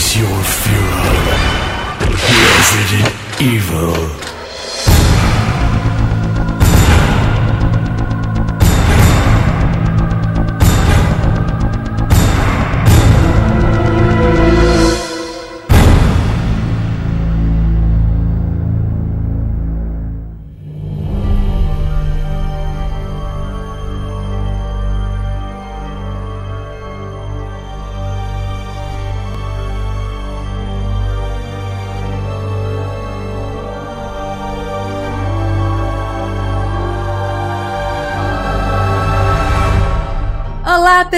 Face your fury. Resident Evil.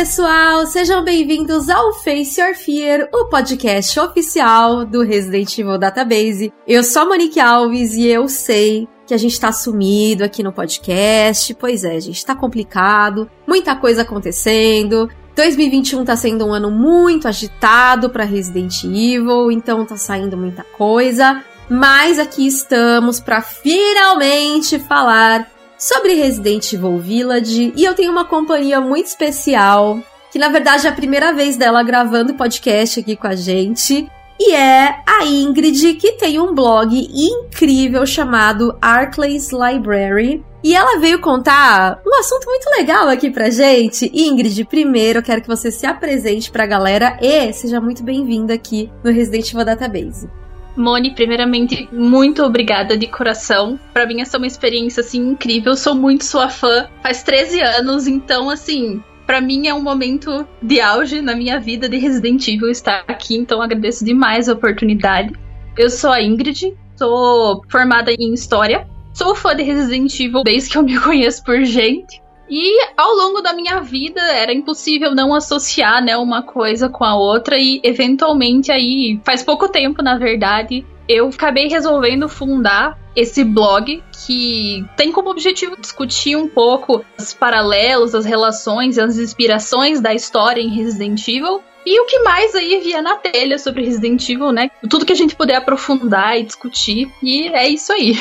Pessoal! Sejam bem-vindos ao Face Your Fear, o podcast oficial do Resident Evil Database. Eu sou a Monique Alves e eu sei que a gente tá sumido aqui no podcast. Pois é, gente, tá complicado, muita coisa acontecendo. 2021 tá sendo um ano muito agitado para Resident Evil, então tá saindo muita coisa. Mas aqui estamos para finalmente falar sobre Resident Evil Village e eu tenho uma companhia muito especial, que na verdade é a primeira vez dela gravando podcast aqui com a gente. E é a Ingrid, que tem um blog incrível chamado Arclays Library. E ela veio contar um assunto muito legal aqui pra gente. Ingrid, primeiro eu quero que você se apresente pra galera e seja muito bem-vinda aqui no Resident Evil Database. Moni, primeiramente, muito obrigada de coração. Para mim, essa é uma experiência assim incrível. Sou muito sua fã. Faz 13 anos, então, assim, para mim é um momento de auge na minha vida de Resident Evil estar aqui. Então, agradeço demais a oportunidade. Eu sou a Ingrid, sou formada em História. Sou fã de Resident Evil desde que eu me conheço por gente. E ao longo da minha vida era impossível não associar, né, uma coisa com a outra e eventualmente aí, faz pouco tempo, na verdade, eu acabei resolvendo fundar esse blog que tem como objetivo discutir um pouco os paralelos, as relações as inspirações da história em Resident Evil. E o que mais aí via na telha sobre Resident Evil, né? Tudo que a gente puder aprofundar e discutir. E é isso aí.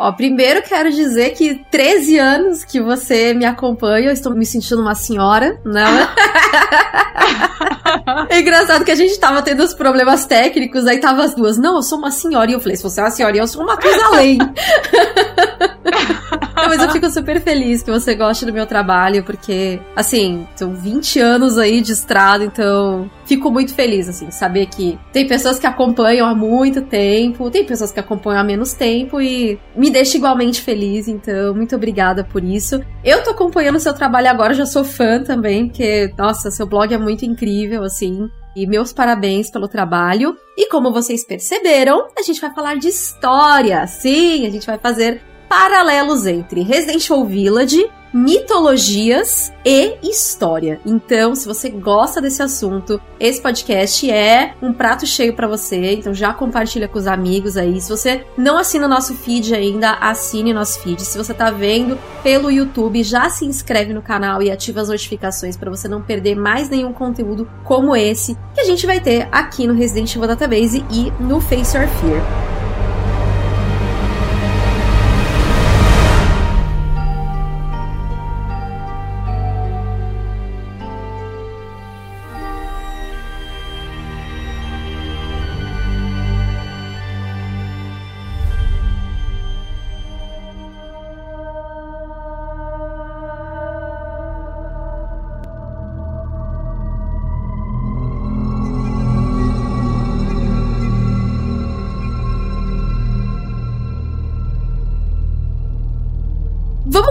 Ó, primeiro quero dizer que 13 anos que você me acompanha, eu estou me sentindo uma senhora, né? é engraçado que a gente tava tendo os problemas técnicos, aí tava as duas, não, eu sou uma senhora, e eu falei, se você é uma senhora, eu sou uma coisa além. mas eu fico super feliz que você goste do meu trabalho, porque, assim, são 20 anos aí de estrada, então fico muito feliz, assim, saber que tem pessoas que acompanham há muito tempo, tem pessoas que acompanham há menos tempo e me deixa igualmente feliz, então muito obrigada por isso. Eu tô acompanhando seu trabalho agora, já sou fã também, porque, nossa, seu blog é muito incrível, assim. E meus parabéns pelo trabalho. E como vocês perceberam, a gente vai falar de história. Sim, a gente vai fazer paralelos entre Resident Evil Village, mitologias e história. Então, se você gosta desse assunto, esse podcast é um prato cheio para você. Então, já compartilha com os amigos aí. Se você não assina nosso feed ainda, assine nosso feed. Se você tá vendo pelo YouTube, já se inscreve no canal e ativa as notificações para você não perder mais nenhum conteúdo como esse que a gente vai ter aqui no Resident Evil Database e no Face Your Fear.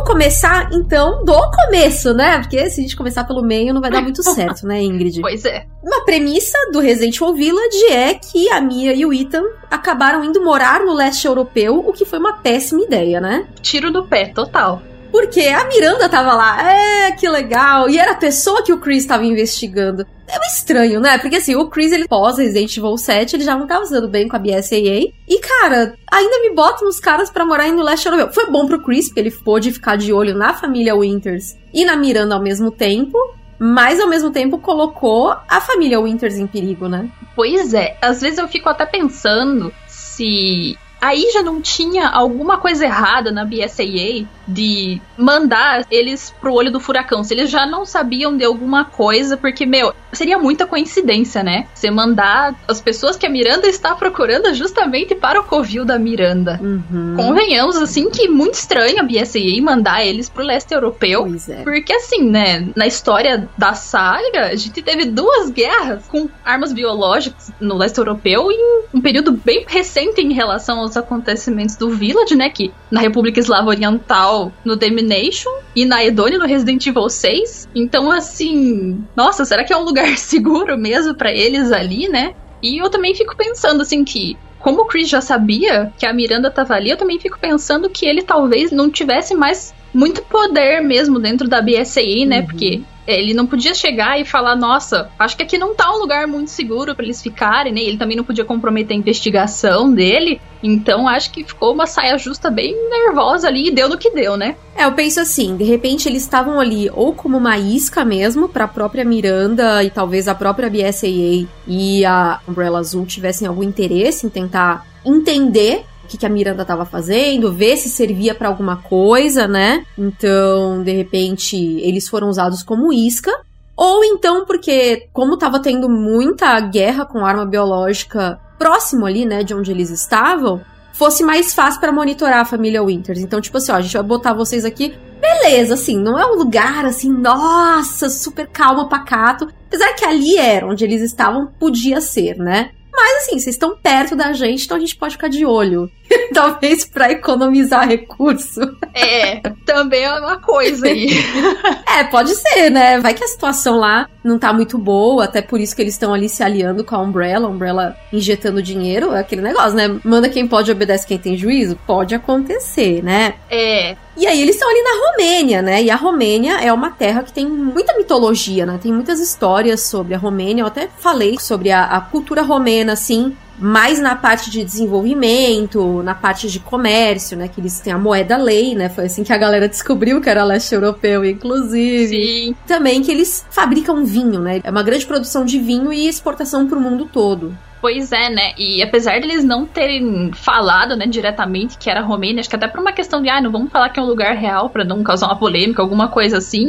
Começar, então, do começo, né? Porque se a gente começar pelo meio, não vai dar muito certo, né, Ingrid? Pois é. Uma premissa do Resident Evil Village é que a Mia e o Ethan acabaram indo morar no leste europeu, o que foi uma péssima ideia, né? Tiro do pé, total. Porque a Miranda tava lá, é, que legal. E era a pessoa que o Chris tava investigando. É estranho, né? Porque assim, o Chris, ele pós Resident Evil 7, ele já não tava usando bem com a BSAA. E, cara, ainda me botam os caras para morar no leste europeu. Foi bom pro Chris, porque ele pôde ficar de olho na família Winters e na Miranda ao mesmo tempo. Mas ao mesmo tempo colocou a família Winters em perigo, né? Pois é, às vezes eu fico até pensando se aí já não tinha alguma coisa errada na BSAA de mandar eles pro olho do furacão. Se eles já não sabiam de alguma coisa, porque, meu, seria muita coincidência, né? Você mandar as pessoas que a Miranda está procurando justamente para o covil da Miranda. Uhum. Convenhamos, assim, que muito estranho a BSAA mandar eles pro leste europeu. Pois é. Porque, assim, né, na história da saga, a gente teve duas guerras com armas biológicas no leste europeu em um período bem recente em relação aos acontecimentos do Village, né, que na República Eslava Oriental, no Domination, e na Edonia, no Resident Evil 6. Então, assim, nossa, será que é um lugar seguro mesmo para eles ali, né? E eu também fico pensando, assim, que como o Chris já sabia que a Miranda tava ali, eu também fico pensando que ele talvez não tivesse mais muito poder mesmo dentro da BSAA, né? Uhum. Porque ele não podia chegar e falar, nossa, acho que aqui não tá um lugar muito seguro para eles ficarem, né? Ele também não podia comprometer a investigação dele. Então acho que ficou uma saia justa bem nervosa ali e deu no que deu, né? É, eu penso assim, de repente eles estavam ali ou como uma isca mesmo para a própria Miranda e talvez a própria BSAA e a Umbrella Azul tivessem algum interesse em tentar entender que, que a Miranda estava fazendo, ver se servia para alguma coisa, né? Então, de repente, eles foram usados como isca. Ou então porque, como tava tendo muita guerra com arma biológica próximo ali, né, de onde eles estavam, fosse mais fácil para monitorar a família Winters. Então, tipo assim, ó, a gente vai botar vocês aqui. Beleza, assim, não é um lugar assim, nossa, super calmo, pacato. Apesar que ali era onde eles estavam, podia ser, né? Mas assim, vocês estão perto da gente, então a gente pode ficar de olho. Talvez para economizar recurso. É, também é uma coisa aí. É, pode ser, né? Vai que a situação lá não tá muito boa, até por isso que eles estão ali se aliando com a Umbrella, a Umbrella injetando dinheiro, é aquele negócio, né? Manda quem pode, obedece quem tem juízo. Pode acontecer, né? É, E aí eles estão ali na Romênia, né? E a Romênia é uma terra que tem muita mitologia, né? Tem muitas histórias sobre a Romênia. Eu até falei sobre a, a cultura romena, assim, mais na parte de desenvolvimento, na parte de comércio, né? Que eles têm a moeda lei, né? Foi assim que a galera descobriu que era leste europeu, inclusive. sim. Também que eles fabricam vinho, né? É uma grande produção de vinho e exportação para o mundo todo. Pois é, né? E apesar deles não terem falado, né, diretamente que era Romênia, acho que até por uma questão de, ah, não vamos falar que é um lugar real pra não causar uma polêmica, alguma coisa assim,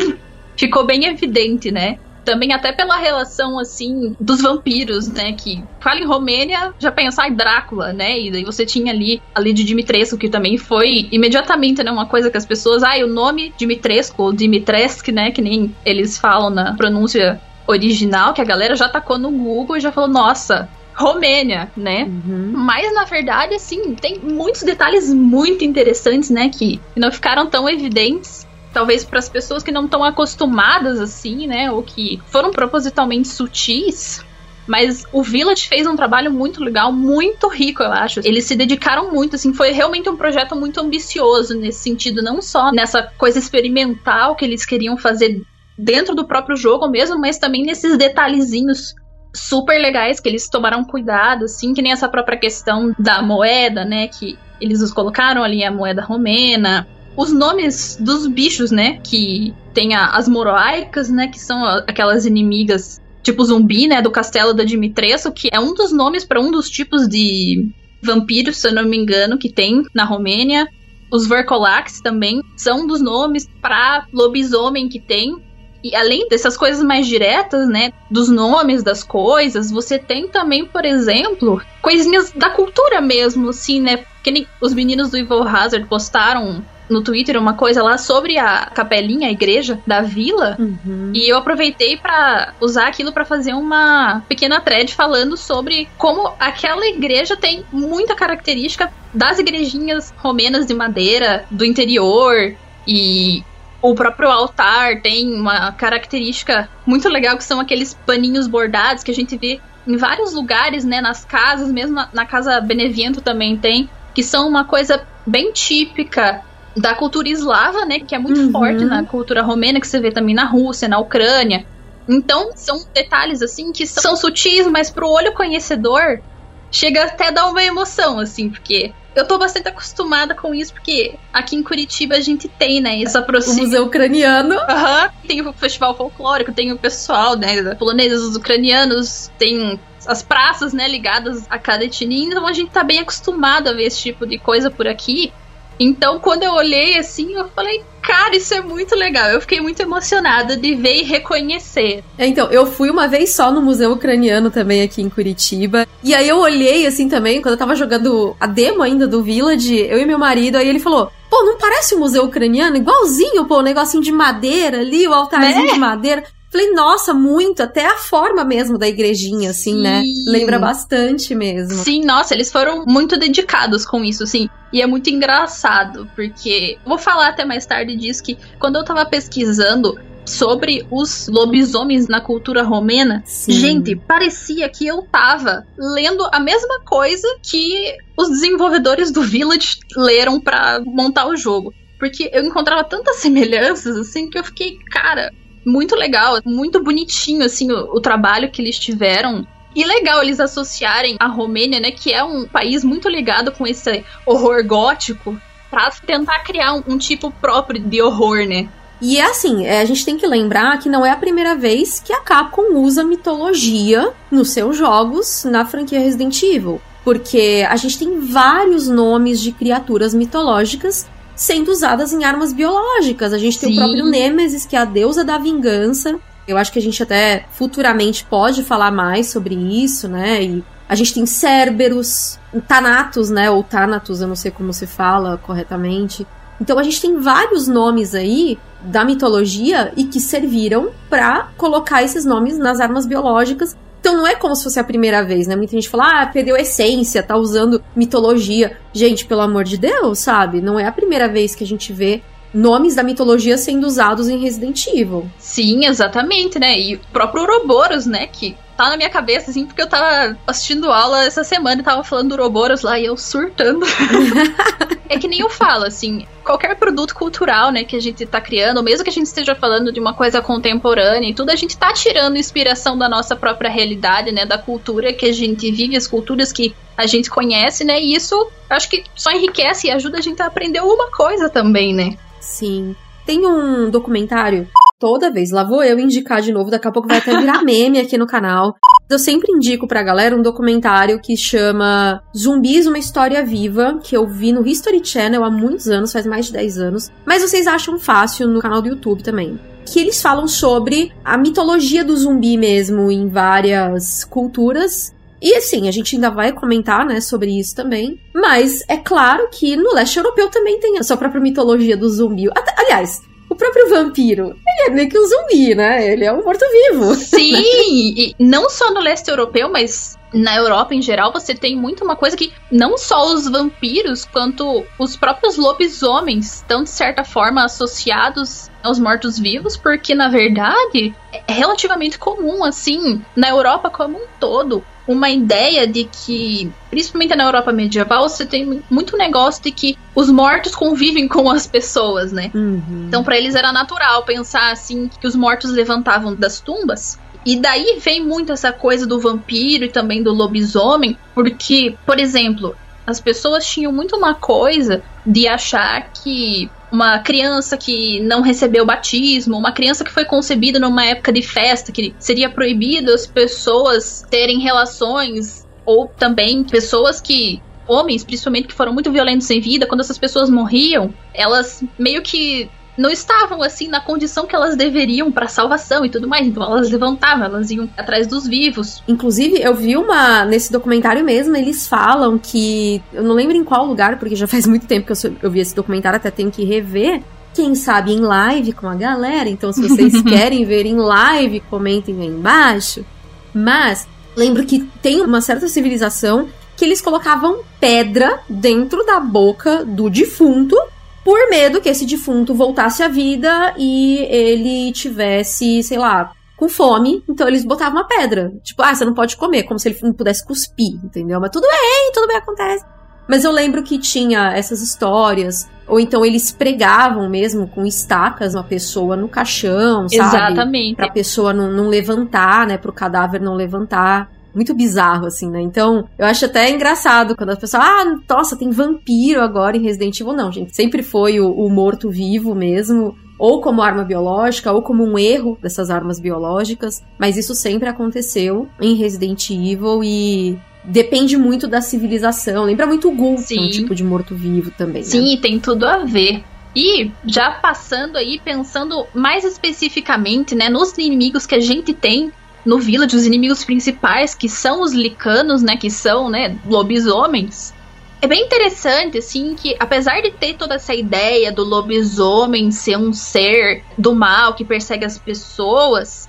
ficou bem evidente, né? Também até pela relação, assim, dos vampiros, né? Que fala em Romênia, já pensa em Drácula, né? E daí você tinha ali a Lady Dimitrescu, que também foi imediatamente, né? Uma coisa que as pessoas... Ah, o nome Dimitrescu, ou Dimitrescu, né? Que nem eles falam na pronúncia original, que a galera já tacou no Google e já falou, nossa, Romênia, né? Uhum. Mas na verdade, assim, tem muitos detalhes muito interessantes, né? Que não ficaram tão evidentes. Talvez para as pessoas que não estão acostumadas assim, né? Ou que foram propositalmente sutis. Mas o Village fez um trabalho muito legal, muito rico, eu acho. Eles se dedicaram muito, assim, foi realmente um projeto muito ambicioso nesse sentido, não só nessa coisa experimental que eles queriam fazer dentro do próprio jogo mesmo, mas também nesses detalhezinhos super legais que eles tomaram cuidado, assim, que nem essa própria questão da moeda, né, que eles os colocaram ali a moeda romena, os nomes dos bichos, né, que tem a- as moroaicas, né, que são aquelas inimigas tipo zumbi, né, do castelo da Dimitrescu, que é um dos nomes para um dos tipos de vampiros, se eu não me engano, que tem na Romênia. Os Vercolax também são um dos nomes para lobisomem que tem. E além dessas coisas mais diretas, né, dos nomes das coisas, você tem também, por exemplo, coisinhas da cultura mesmo, assim, né? Que os meninos do Evil Hazard postaram no Twitter uma coisa lá sobre a capelinha, a igreja da vila. Uhum. E eu aproveitei pra usar aquilo pra fazer uma pequena thread falando sobre como aquela igreja tem muita característica das igrejinhas romenas de madeira do interior e o próprio altar tem uma característica muito legal que são aqueles paninhos bordados que a gente vê em vários lugares, né, nas casas, mesmo na, na casa Beneviento também tem, que são uma coisa bem típica da cultura eslava, né, que é muito Uhum. forte na cultura romena, que você vê também na Rússia, na Ucrânia. Então, são detalhes assim que são sutis, mas pro olho conhecedor chega até a dar uma emoção, assim, porque eu tô bastante acostumada com isso, porque aqui em Curitiba a gente tem, né, essa O proximidade. museu ucraniano. Aham, tem o festival folclórico, tem o pessoal, né, poloneses, os ucranianos, tem as praças, né, ligadas a cada etnia, então a gente tá bem acostumado a ver esse tipo de coisa por aqui. Então, quando eu olhei assim, eu falei, cara, isso é muito legal. Eu fiquei muito emocionada de ver e reconhecer. É, então, eu fui uma vez só no Museu Ucraniano também aqui em Curitiba. E aí eu olhei assim também, quando eu tava jogando a demo ainda do Village, eu e meu marido, aí ele falou: Pô, não parece o Museu Ucraniano? Igualzinho, pô, o um negocinho de madeira ali, o altarzinho né? de madeira. Falei, nossa, muito, até a forma mesmo da igrejinha, assim, né? Sim. né? Lembra bastante mesmo. Sim, nossa, eles foram muito dedicados com isso, assim. E é muito engraçado, porque. Vou falar até mais tarde disso que quando eu tava pesquisando sobre os lobisomens na cultura romena, Sim. gente, parecia que eu tava lendo a mesma coisa que os desenvolvedores do Village leram para montar o jogo. Porque eu encontrava tantas semelhanças, assim, que eu fiquei, cara, muito legal, muito bonitinho, assim, o, o trabalho que eles tiveram. E legal eles associarem a Romênia, né, que é um país muito ligado com esse horror gótico, pra tentar criar um, um tipo próprio de horror, né? E é assim, é, a gente tem que lembrar que não é a primeira vez que a Capcom usa mitologia nos seus jogos na franquia Resident Evil. Porque a gente tem vários nomes de criaturas mitológicas sendo usadas em armas biológicas. A gente Sim. tem o próprio Nemesis, que é a deusa da vingança. Eu acho que a gente até futuramente pode falar mais sobre isso, né? E a gente tem Cerberus, Thanatos, né? Ou Thanatos, eu não sei como se fala corretamente. Então a gente tem vários nomes aí da mitologia e que serviram para colocar esses nomes nas armas biológicas então não é como se fosse a primeira vez, né? Muita gente fala, ah, perdeu a essência, tá usando mitologia. Gente, pelo amor de Deus, sabe? Não é a primeira vez que a gente vê nomes da mitologia sendo usados em Resident Evil. Sim, exatamente, né? E o próprio Ouroboros, né? Que tá na minha cabeça, assim, porque eu tava assistindo aula essa semana e tava falando do Ouroboros lá e eu surtando. é que nem eu falo, assim, qualquer produto cultural, né, que a gente tá criando, mesmo que a gente esteja falando de uma coisa contemporânea e tudo, a gente tá tirando inspiração da nossa própria realidade, né, da cultura que a gente vive, as culturas que a gente conhece, né, e isso acho que só enriquece e ajuda a gente a aprender alguma coisa também, né. Sim. Tem um documentário toda vez. Lá vou eu indicar de novo, daqui a pouco vai até virar meme aqui no canal. Eu sempre indico pra galera um documentário que chama Zumbis, uma história viva, que eu vi no History Channel há muitos anos, faz mais de 10 anos. Mas vocês acham fácil no canal do YouTube também. Que eles falam sobre a mitologia do zumbi mesmo em várias culturas. E assim, a gente ainda vai comentar, né, sobre isso também. Mas é claro que no leste europeu também tem a sua própria mitologia do zumbi. Aliás, o próprio vampiro, ele é meio que um zumbi, né? Ele é um morto-vivo. Sim, e não só no leste europeu, mas na Europa em geral, você tem muito uma coisa que não só os vampiros, quanto os próprios lobisomens estão, de certa forma, associados aos mortos-vivos, porque na verdade é relativamente comum, assim, na Europa como um todo, uma ideia de que, principalmente na Europa medieval, você tem muito negócio de que os mortos convivem com as pessoas, né? Uhum. Então, para eles era natural pensar assim que os mortos levantavam das tumbas. E daí vem muito essa coisa do vampiro e também do lobisomem, porque, por exemplo, as pessoas tinham muito uma coisa de achar que uma criança que não recebeu batismo, uma criança que foi concebida numa época de festa, que seria proibido as pessoas terem relações, ou também pessoas que homens, principalmente que foram muito violentos em vida, quando essas pessoas morriam, elas meio que não estavam assim na condição que elas deveriam para salvação e tudo mais. Então elas levantavam, elas iam atrás dos vivos. Inclusive, eu vi uma nesse documentário mesmo, eles falam que eu não lembro em qual lugar, porque já faz muito tempo que eu, eu vi esse documentário, até tenho que rever. Quem sabe em live com a galera. Então, se vocês querem ver em live, comentem aí embaixo. Mas lembro que tem uma certa civilização que eles colocavam pedra dentro da boca do defunto por medo que esse defunto voltasse à vida e ele tivesse, sei lá, com fome, então eles botavam uma pedra. Tipo, ah, você não pode comer, como se ele não pudesse cuspir, entendeu? Mas tudo bem, tudo bem acontece. Mas eu lembro que tinha essas histórias, ou então eles pregavam mesmo com estacas uma pessoa no caixão, sabe? Exatamente. Pra pessoa não, não levantar, né? Pro cadáver não levantar muito bizarro, assim, né? Então, eu acho até engraçado quando as pessoas, ah, nossa, tem vampiro agora em Resident Evil. Não, gente, sempre foi o, o morto-vivo mesmo, ou como arma biológica, ou como um erro dessas armas biológicas, mas isso sempre aconteceu em Resident Evil e depende muito da civilização. Lembra muito o Gulf, Sim. um tipo de morto-vivo também. né? Sim, tem tudo a ver. E já passando aí, pensando mais especificamente, né, nos inimigos que a gente tem no Village, os inimigos principais, que são os licanos, né, que são, né, lobisomens. É bem interessante, assim, que apesar de ter toda essa ideia do lobisomem ser um ser do mal que persegue as pessoas,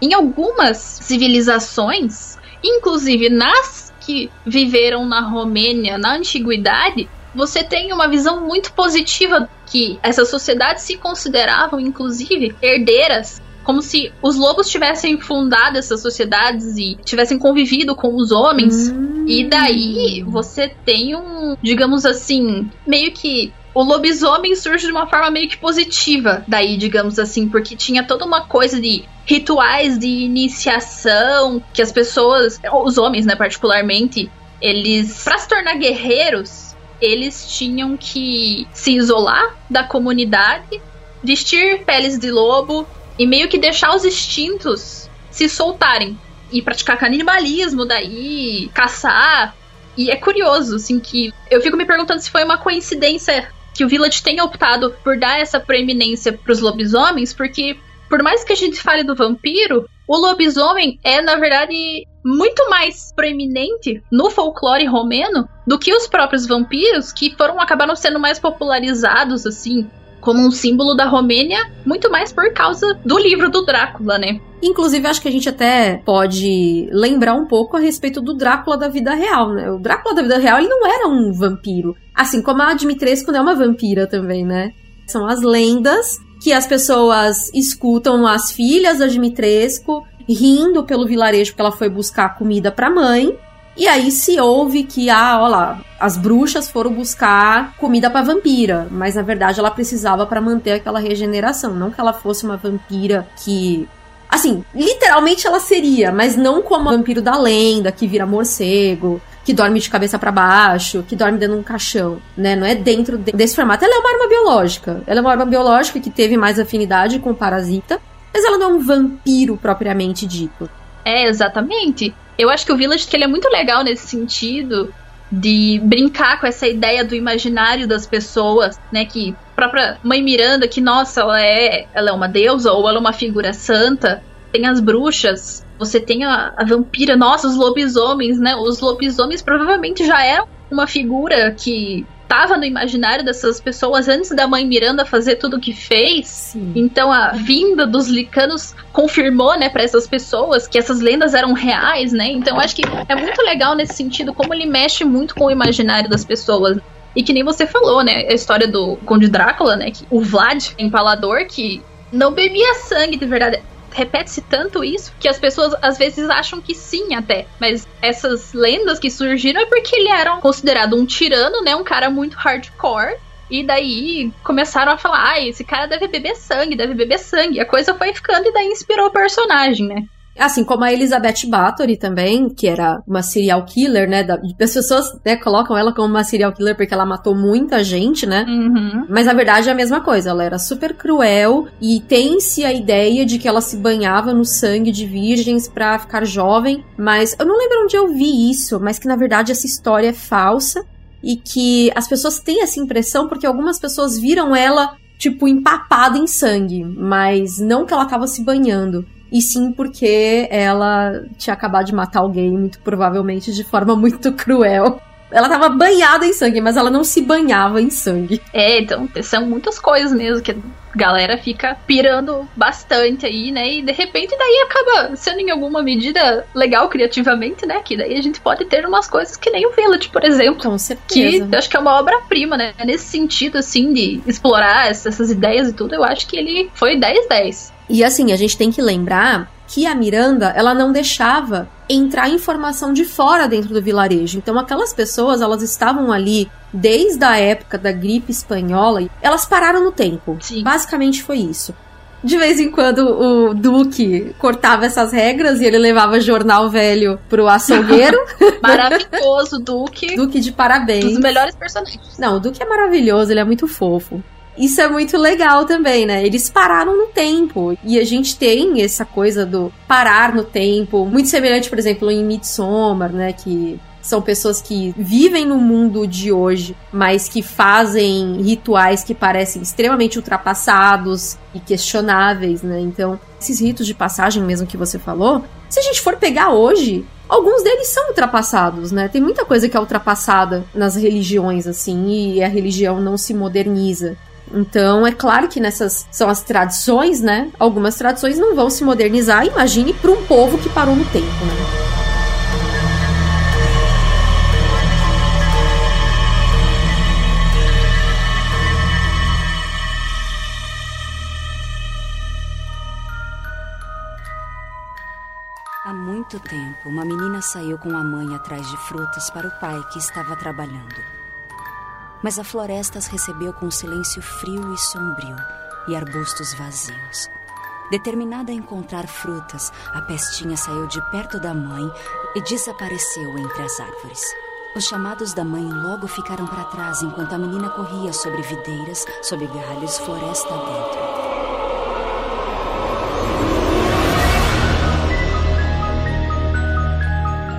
em algumas civilizações, inclusive nas que viveram na Romênia na antiguidade, você tem uma visão muito positiva que essas sociedades se consideravam, inclusive, herdeiras. Como se os lobos tivessem fundado essas sociedades e tivessem convivido com os homens. Hum. E daí você tem um, digamos assim, meio que o lobisomem surge de uma forma meio que positiva, daí, digamos assim, porque tinha toda uma coisa de rituais de iniciação que as pessoas, os homens, né, particularmente, eles, para se tornar guerreiros, eles tinham que se isolar da comunidade, vestir peles de lobo e meio que deixar os instintos se soltarem e praticar canibalismo daí, caçar. E é curioso, assim, que eu fico me perguntando se foi uma coincidência que o Village tenha optado por dar essa preeminência pros lobisomens, porque por mais que a gente fale do vampiro, o lobisomem é, na verdade, muito mais proeminente no folclore romeno do que os próprios vampiros, que foram acabaram sendo mais popularizados, assim, como um símbolo da Romênia, muito mais por causa do livro do Drácula, né? Inclusive, acho que a gente até pode lembrar um pouco a respeito do Drácula da vida real, né? O Drácula da vida real, ele não era um vampiro. Assim como a Dimitrescu não é uma vampira também, né? São as lendas que as pessoas escutam as filhas da Dimitrescu rindo pelo vilarejo porque ela foi buscar comida pra mãe. E aí se ouve que, ah, ó lá, as bruxas foram buscar comida pra vampira, mas na verdade ela precisava pra manter aquela regeneração, não que ela fosse uma vampira que Assim, literalmente ela seria, mas não como vampiro da lenda, que vira morcego, que dorme de cabeça para baixo, que dorme dentro de um caixão, né? Não é dentro de- desse formato. Ela é uma arma biológica. Ela é uma arma biológica que teve mais afinidade com o parasita, mas ela não é um vampiro propriamente dito. É, exatamente. Eu acho que o Village que ele é muito legal nesse sentido de brincar com essa ideia do imaginário das pessoas, né? Que própria mãe Miranda, que nossa, ela é, ela é uma deusa ou ela é uma figura santa. Tem as bruxas, você tem a, a vampira, nossa, os lobisomens, né? Os lobisomens provavelmente já eram uma figura que tava no imaginário dessas pessoas antes da mãe Miranda fazer tudo o que fez. Sim. Então a vinda dos licanos confirmou, né, para essas pessoas que essas lendas eram reais, né? Então acho que é muito legal nesse sentido como ele mexe muito com o imaginário das pessoas. E que nem você falou, né, a história do Conde Drácula, né, que o Vlad, empalador, que não bebia sangue de verdade. Repete-se tanto isso que as pessoas às vezes acham que sim, até. Mas essas lendas que surgiram é porque ele era considerado um tirano, né? Um cara muito hardcore. E daí começaram a falar: ah, esse cara deve beber sangue, deve beber sangue. A coisa foi ficando e daí inspirou o personagem, né? Assim como a Elizabeth Bathory também, que era uma serial killer, né? da- As pessoas né, colocam ela como uma serial killer porque ela matou muita gente, né? Uhum. Mas na verdade é a mesma coisa, ela era super cruel e tem-se a ideia de que ela se banhava no sangue de virgens pra ficar jovem, mas eu não lembro onde eu vi isso, mas que na verdade essa história é falsa e que as pessoas têm essa impressão porque algumas pessoas viram ela tipo empapada em sangue, mas não que ela tava se banhando. E sim porque ela tinha acabado de matar alguém, muito provavelmente de forma muito cruel. Ela tava banhada em sangue, mas ela não se banhava em sangue. É, então são muitas coisas mesmo que a galera fica pirando bastante aí, né? E de repente daí acaba sendo em alguma medida legal criativamente, né? Que daí a gente pode ter umas coisas que nem o Village, por exemplo. Com Que certeza. eu acho que é uma obra-prima, né? Nesse sentido, assim, de explorar ess- essas ideias e tudo, eu acho que ele foi 10-10. E assim, a gente tem que lembrar que a Miranda, ela não deixava entrar informação de fora dentro do vilarejo. Então aquelas pessoas, elas estavam ali desde a época da gripe espanhola, e elas pararam no tempo. Sim. Basicamente foi isso. De vez em quando o Duque cortava essas regras e ele levava jornal velho pro açougueiro. Maravilhoso, Duque. Duque de Um dos parabéns. melhores personagens. Não, o Duque é maravilhoso, ele é muito fofo. Isso é muito legal também, né? Eles pararam no tempo. E a gente tem essa coisa do parar no tempo, muito semelhante, por exemplo, em Midsommar, né? Que são pessoas que vivem no mundo de hoje, mas que fazem rituais que parecem extremamente ultrapassados e questionáveis, né? Então, esses ritos de passagem mesmo que você falou, se a gente for pegar hoje, alguns deles são ultrapassados, né? Tem muita coisa que é ultrapassada nas religiões, assim, e a religião não se moderniza. Então, é claro que nessas são as tradições, né? Algumas tradições não vão se modernizar, imagine para um povo que parou no tempo, né? muito tempo, uma menina saiu com a mãe atrás de frutas para o pai que estava trabalhando. Mas a floresta as recebeu com um silêncio frio e sombrio e arbustos vazios. Determinada a encontrar frutas, a pestinha saiu de perto da mãe e desapareceu entre as árvores. Os chamados da mãe logo ficaram para trás enquanto a menina corria sobre videiras, sob galhos, floresta dentro.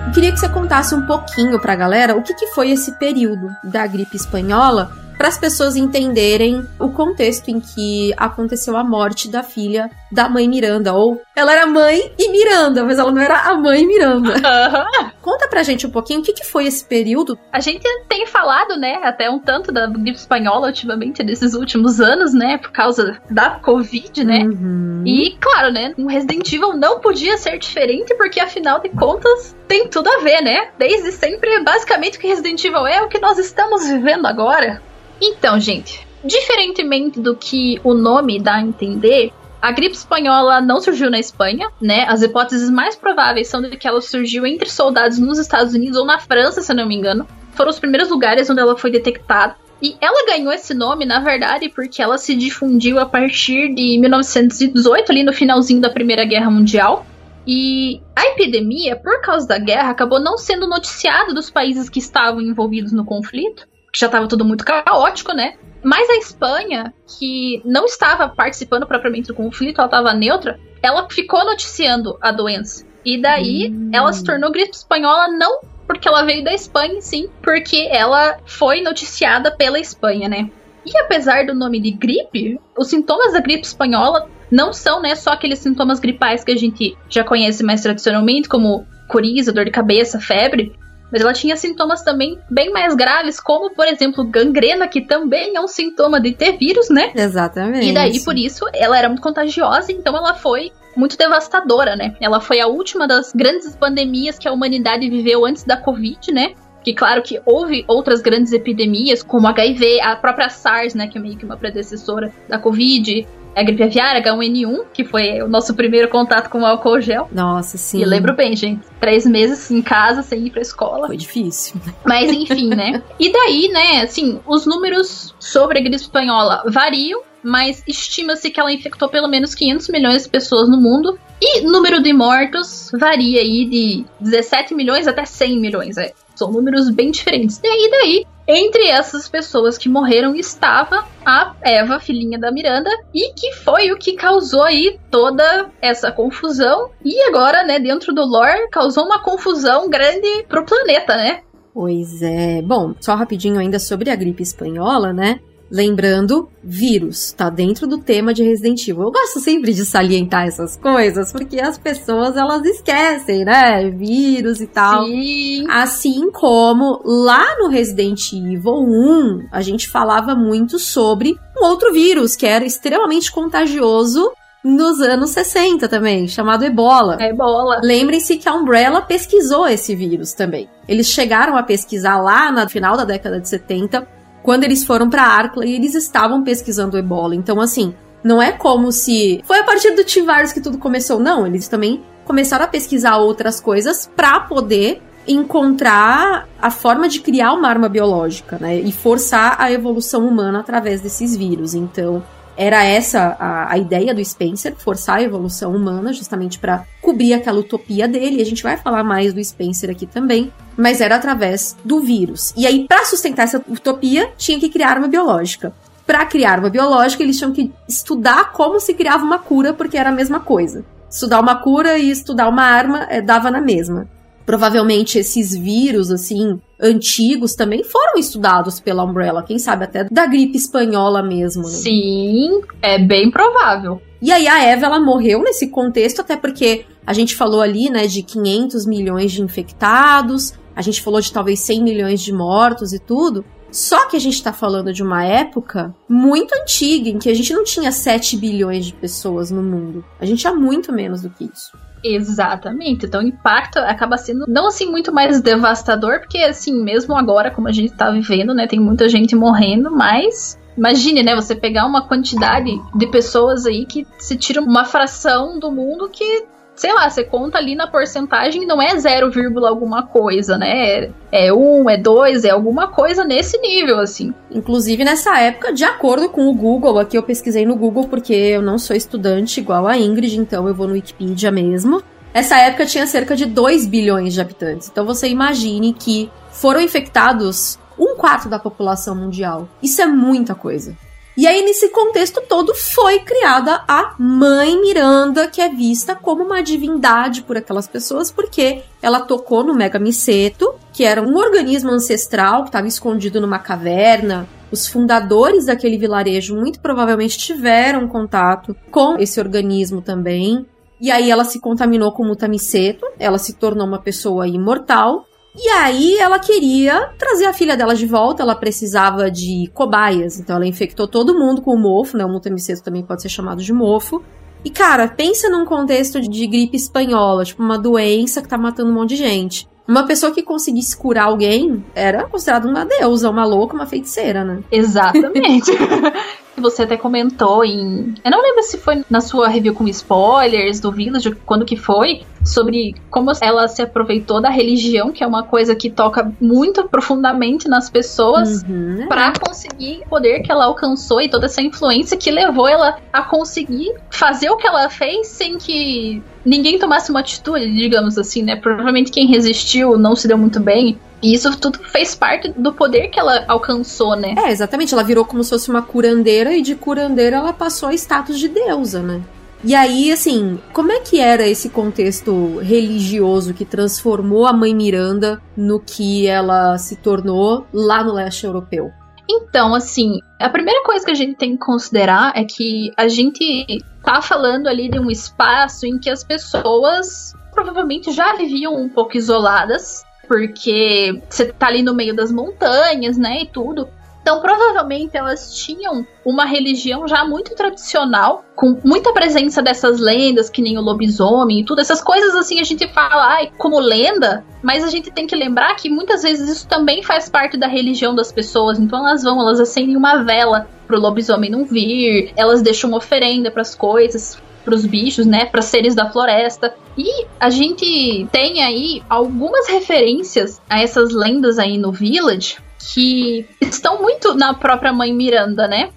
Eu queria que você contasse um pouquinho pra galera o que, que foi esse período da gripe espanhola para as pessoas entenderem o contexto em que aconteceu a morte da filha da mãe Miranda. Ou ela era mãe e Miranda, mas ela não era a mãe Miranda. Uhum. Conta pra gente um pouquinho o que, que foi esse período. A gente tem falado, né, até um tanto da gripe espanhola ultimamente, nesses últimos anos, né, por causa da Covid, né? Uhum. E, claro, né, um Resident Evil não podia ser diferente, porque afinal de contas tem tudo a ver, né? Desde sempre, basicamente, o que Resident Evil é o que nós estamos vivendo agora. Então, gente, diferentemente do que o nome dá a entender, a gripe espanhola não surgiu na Espanha, né? As hipóteses mais prováveis são de que ela surgiu entre soldados nos Estados Unidos ou na França, se não me engano. Foram os primeiros lugares onde ela foi detectada. E ela ganhou esse nome, na verdade, porque ela se difundiu a partir de 1918, ali no finalzinho da Primeira Guerra Mundial. E a epidemia, por causa da guerra, acabou não sendo noticiada dos países que estavam envolvidos no conflito que já estava tudo muito caótico, né? Mas a Espanha, que não estava participando propriamente do conflito, ela estava neutra, ela ficou noticiando a doença. E daí hum. ela se tornou gripe espanhola não porque ela veio da Espanha, sim, porque ela foi noticiada pela Espanha, né? E apesar do nome de gripe, os sintomas da gripe espanhola não são, né, só aqueles sintomas gripais que a gente já conhece mais tradicionalmente, como coriza, dor de cabeça, febre. Mas ela tinha sintomas também bem mais graves, como, por exemplo, gangrena, que também é um sintoma de ter vírus, né? Exatamente. E daí, por isso, ela era muito contagiosa, então ela foi muito devastadora, né? Ela foi a última das grandes pandemias que a humanidade viveu antes da Covid, né? Que claro que houve outras grandes epidemias, como HIV, a própria SARS, né, que é meio que uma predecessora da Covid, a gripe aviária, H1N1, que foi o nosso primeiro contato com o álcool gel. Nossa, sim. E lembro bem, gente. Três meses em casa, sem ir pra escola. Foi difícil. Mas enfim, né? E daí, né, assim, os números sobre a gripe espanhola variam, mas estima-se que ela infectou pelo menos 500 milhões de pessoas no mundo. E número de mortos varia aí de 17 milhões até 100 milhões. É. São números bem diferentes. E aí, daí, entre essas pessoas que morreram estava a Eva, filhinha da Miranda, e que foi o que causou aí toda essa confusão. E agora, né, dentro do lore, causou uma confusão grande pro planeta, né? Pois é. Bom, só rapidinho ainda sobre a gripe espanhola, né? Lembrando, vírus tá dentro do tema de Resident Evil. Eu gosto sempre de salientar essas coisas, porque as pessoas elas esquecem, né? Vírus e tal. Sim. Assim como lá no Resident Evil 1, a gente falava muito sobre um outro vírus que era extremamente contagioso nos anos 60 também, chamado Ebola. Ebola. Lembrem-se que a Umbrella pesquisou esse vírus também. Eles chegaram a pesquisar lá no final da década de 70 quando eles foram para Arcla e eles estavam pesquisando o ebola. Então, assim, não é como se foi a partir do T-Virus que tudo começou, não. Eles também começaram a pesquisar outras coisas para poder encontrar a forma de criar uma arma biológica, né? E forçar a evolução humana através desses vírus. Então, era essa a, a ideia do Spencer, forçar a evolução humana, justamente para cobrir aquela utopia dele. E a gente vai falar mais do Spencer aqui também, mas era através do vírus. E aí, para sustentar essa utopia, tinha que criar arma biológica. para criar uma biológica, eles tinham que estudar como se criava uma cura, porque era a mesma coisa. Estudar uma cura e estudar uma arma é, dava na mesma. Provavelmente esses vírus, assim, antigos também foram estudados pela Umbrella, quem sabe até da gripe espanhola mesmo. Né? Sim, é bem provável. E aí a Eva, ela morreu nesse contexto, até porque a gente falou ali, né, de 500 milhões de infectados, a gente falou de talvez 100 milhões de mortos e tudo. Só que a gente tá falando de uma época muito antiga, em que a gente não tinha 7 bilhões de pessoas no mundo. A gente tinha muito menos do que isso. Exatamente. Então o impacto acaba sendo não assim muito mais devastador, porque assim, mesmo agora, como a gente tá vivendo, né, tem muita gente morrendo, mas imagine, né, você pegar uma quantidade de pessoas aí que se tira uma fração do mundo que sei lá, você conta ali na porcentagem, não é 0, alguma coisa, né? É 1, um, é 2, é alguma coisa nesse nível, assim. Inclusive, nessa época, de acordo com o Google, aqui eu pesquisei no Google porque eu não sou estudante igual a Ingrid, então eu vou no Wikipedia mesmo. Essa época tinha cerca de 2 bilhões de habitantes. Então você imagine que foram infectados um quarto da população mundial. Isso é muita coisa. E aí, nesse contexto todo, foi criada a Mãe Miranda, que é vista como uma divindade por aquelas pessoas, porque ela tocou no Mega Miceto, que era um organismo ancestral que estava escondido numa caverna. Os fundadores daquele vilarejo muito provavelmente tiveram contato com esse organismo também. E aí ela se contaminou com o mutamiceto, ela se tornou uma pessoa imortal e aí ela queria trazer a filha dela de volta, ela precisava de cobaias. Então ela infectou todo mundo com o mofo, né? O multamiceto também pode ser chamado de mofo. E cara, pensa num contexto de gripe espanhola, tipo uma doença que tá matando um monte de gente. Uma pessoa que conseguisse curar alguém era considerada uma deusa, uma louca, uma feiticeira, né? Exatamente. Você até comentou em. Eu não lembro se foi na sua review com spoilers do Village, quando que foi, sobre como ela se aproveitou da religião, que é uma coisa que toca muito profundamente nas pessoas, uhum. para conseguir o poder que ela alcançou e toda essa influência que levou ela a conseguir fazer o que ela fez sem que ninguém tomasse uma atitude, digamos assim, né? Provavelmente quem resistiu não se deu muito bem. E isso tudo fez parte do poder que ela alcançou, né? É, exatamente. Ela virou como se fosse uma curandeira e de curandeira ela passou a status de deusa, né? E aí, assim, como é que era esse contexto religioso que transformou a mãe Miranda no que ela se tornou lá no leste europeu? Então, assim, a primeira coisa que a gente tem que considerar é que a gente tá falando ali de um espaço em que as pessoas provavelmente já viviam um pouco isoladas porque você tá ali no meio das montanhas, né, e tudo. Então, provavelmente elas tinham uma religião já muito tradicional, com muita presença dessas lendas, que nem o lobisomem e tudo. Essas coisas assim a gente fala ai, como lenda, mas a gente tem que lembrar que muitas vezes isso também faz parte da religião das pessoas. Então elas vão, elas acendem uma vela pro lobisomem não vir, elas deixam oferenda para as coisas para os bichos, né, para seres da floresta. E a gente tem aí algumas referências a essas lendas aí no Village que estão muito na própria mãe Miranda, né?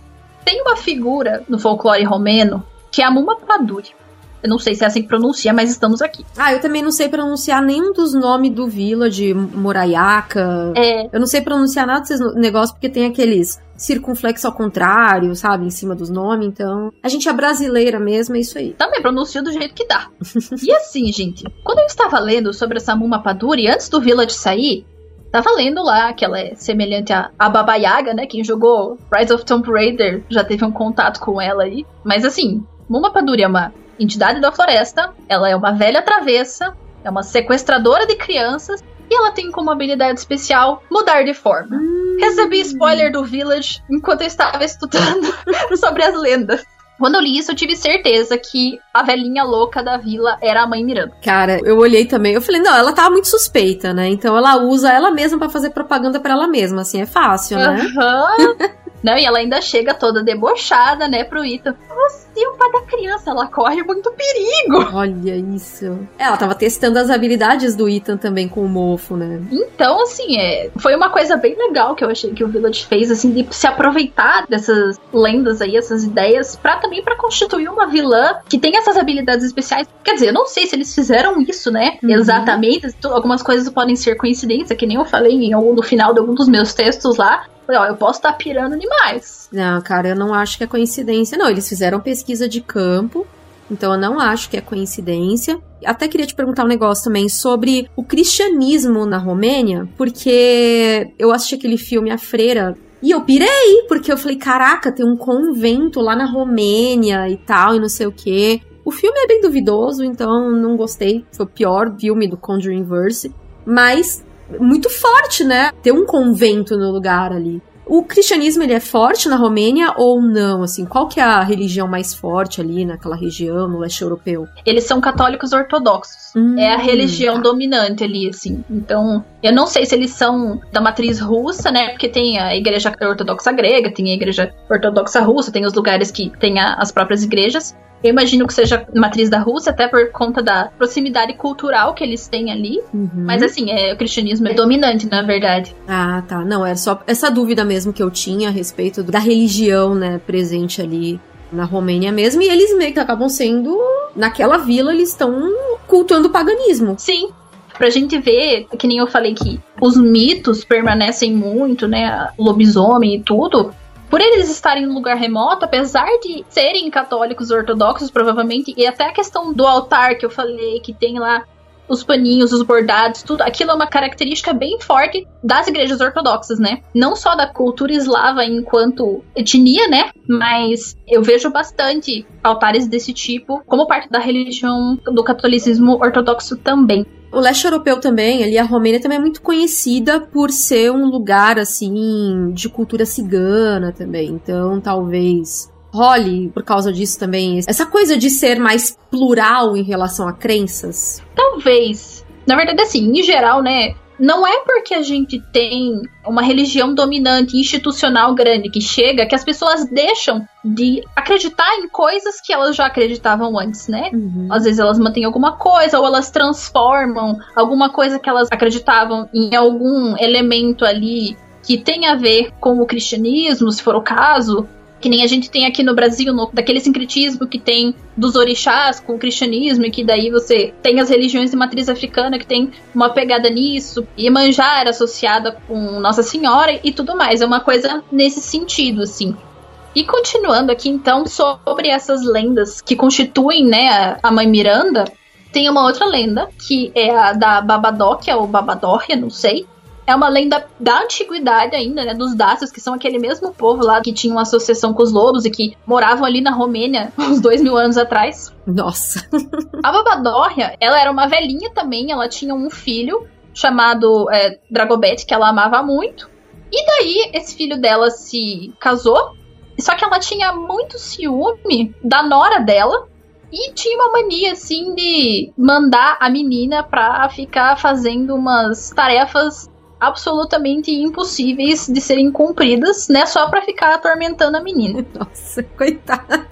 Tem uma figura no folclore romeno que é a Muma Paduri. Eu não sei se é assim que pronuncia, mas estamos aqui. Ah, eu também não sei pronunciar nenhum dos nomes do Village, Murayaka. É. Eu não sei pronunciar nada desses negócios porque tem aqueles circunflexo ao contrário, sabe, em cima dos nomes, então. A gente é brasileira mesmo, é isso aí. Também pronuncia do jeito que dá. e assim, gente, quando eu estava lendo sobre essa Muma Paduri, antes do Village sair, tava lendo lá que ela é semelhante a, a Baba Yaga, né? Quem jogou Rise of Tomb Raider já teve um contato com ela aí. Mas assim, Muma Paduri é uma entidade da floresta, ela é uma velha travessa, é uma sequestradora de crianças e ela tem como habilidade especial mudar de forma. Hum. Recebi spoiler do Village enquanto eu estava estudando sobre as lendas. Quando eu li isso, eu tive certeza que a velhinha louca da vila era a mãe Miranda. Cara, eu olhei também, eu falei, não, ela tava muito suspeita, né? Então ela usa ela mesma para fazer propaganda para ela mesma, assim, é fácil, né? Uhum. Não, e ela ainda chega toda debochada, né, pro Ethan. Você é o pai da criança, ela corre muito perigo. Olha isso. É, ela tava testando as habilidades do Ethan também com o mofo, né? Então, assim, é, foi uma coisa bem legal que eu achei que o Village fez, assim, de se aproveitar dessas lendas aí, essas ideias, pra também para constituir uma vilã que tem essas habilidades especiais. Quer dizer, eu não sei se eles fizeram isso, né? Uhum. Exatamente. Algumas coisas podem ser coincidência, que nem eu falei em, no final de algum dos meus textos lá Falei, ó, eu posso estar tá pirando demais. Não, cara, eu não acho que é coincidência. Não, eles fizeram pesquisa de campo, então eu não acho que é coincidência. Até queria te perguntar um negócio também sobre o cristianismo na Romênia, porque eu assisti aquele filme A Freira e eu pirei, porque eu falei, caraca, tem um convento lá na Romênia e tal, e não sei o quê. O filme é bem duvidoso, então não gostei. Foi o pior filme do Conjuring Verse. Mas muito forte, né? Ter um convento no lugar ali. O cristianismo ele é forte na Romênia ou não? Assim, qual que é a religião mais forte ali naquela região, no leste europeu? Eles são católicos ortodoxos. Hum, é a religião tá. dominante ali, assim. Então, eu não sei se eles são da matriz russa, né? Porque tem a igreja ortodoxa grega, tem a igreja ortodoxa russa, tem os lugares que tem a, as próprias igrejas. Eu imagino que seja matriz da Rússia, até por conta da proximidade cultural que eles têm ali. Uhum. Mas assim, é, o cristianismo é dominante, na verdade. Ah, tá. Não, era só essa dúvida mesmo que eu tinha a respeito da religião, né, presente ali na Romênia mesmo. E eles meio que acabam sendo. Naquela vila, eles estão cultuando o paganismo. Sim, pra gente ver, que nem eu falei que os mitos permanecem muito, né? Lobisomem e tudo por eles estarem num lugar remoto, apesar de serem católicos ortodoxos, provavelmente, e até a questão do altar que eu falei, que tem lá os paninhos, os bordados, tudo, aquilo é uma característica bem forte das igrejas ortodoxas, né? Não só da cultura eslava enquanto etnia, né? Mas eu vejo bastante altares desse tipo como parte da religião do catolicismo ortodoxo também. O leste europeu também, ali a Romênia também é muito conhecida por ser um lugar assim de cultura cigana também. Então, talvez role por causa disso também essa coisa de ser mais plural em relação a crenças. Talvez. Na verdade, assim, em geral, né? Não é porque a gente tem uma religião dominante, institucional grande que chega, que as pessoas deixam de acreditar em coisas que elas já acreditavam antes, né? Uhum. Às vezes elas mantêm alguma coisa ou elas transformam alguma coisa que elas acreditavam em algum elemento ali que tem a ver com o cristianismo, se for o caso, que nem a gente tem aqui no Brasil, no, daquele sincretismo que tem dos orixás com o cristianismo, e que daí você tem as religiões de matriz africana que tem uma pegada nisso, e manjar associada com Nossa Senhora e tudo mais. É uma coisa nesse sentido, assim. E continuando aqui, então, sobre essas lendas que constituem, né, a Mãe Miranda, tem uma outra lenda, que é a da Babadóquia, ou Babadória, não sei, é uma lenda da antiguidade ainda, né? Dos Dácios, que são aquele mesmo povo lá que tinha uma associação com os lobos e que moravam ali na Romênia uns dois mil anos atrás. Nossa. a Babadorria, ela era uma velhinha também, ela tinha um filho chamado é, Dragobete, que ela amava muito. E daí, esse filho dela se casou, só que ela tinha muito ciúme da nora dela, e tinha uma mania, assim, de mandar a menina pra ficar fazendo umas tarefas absolutamente impossíveis de serem cumpridas, né? Só para ficar atormentando a menina. Nossa, coitada.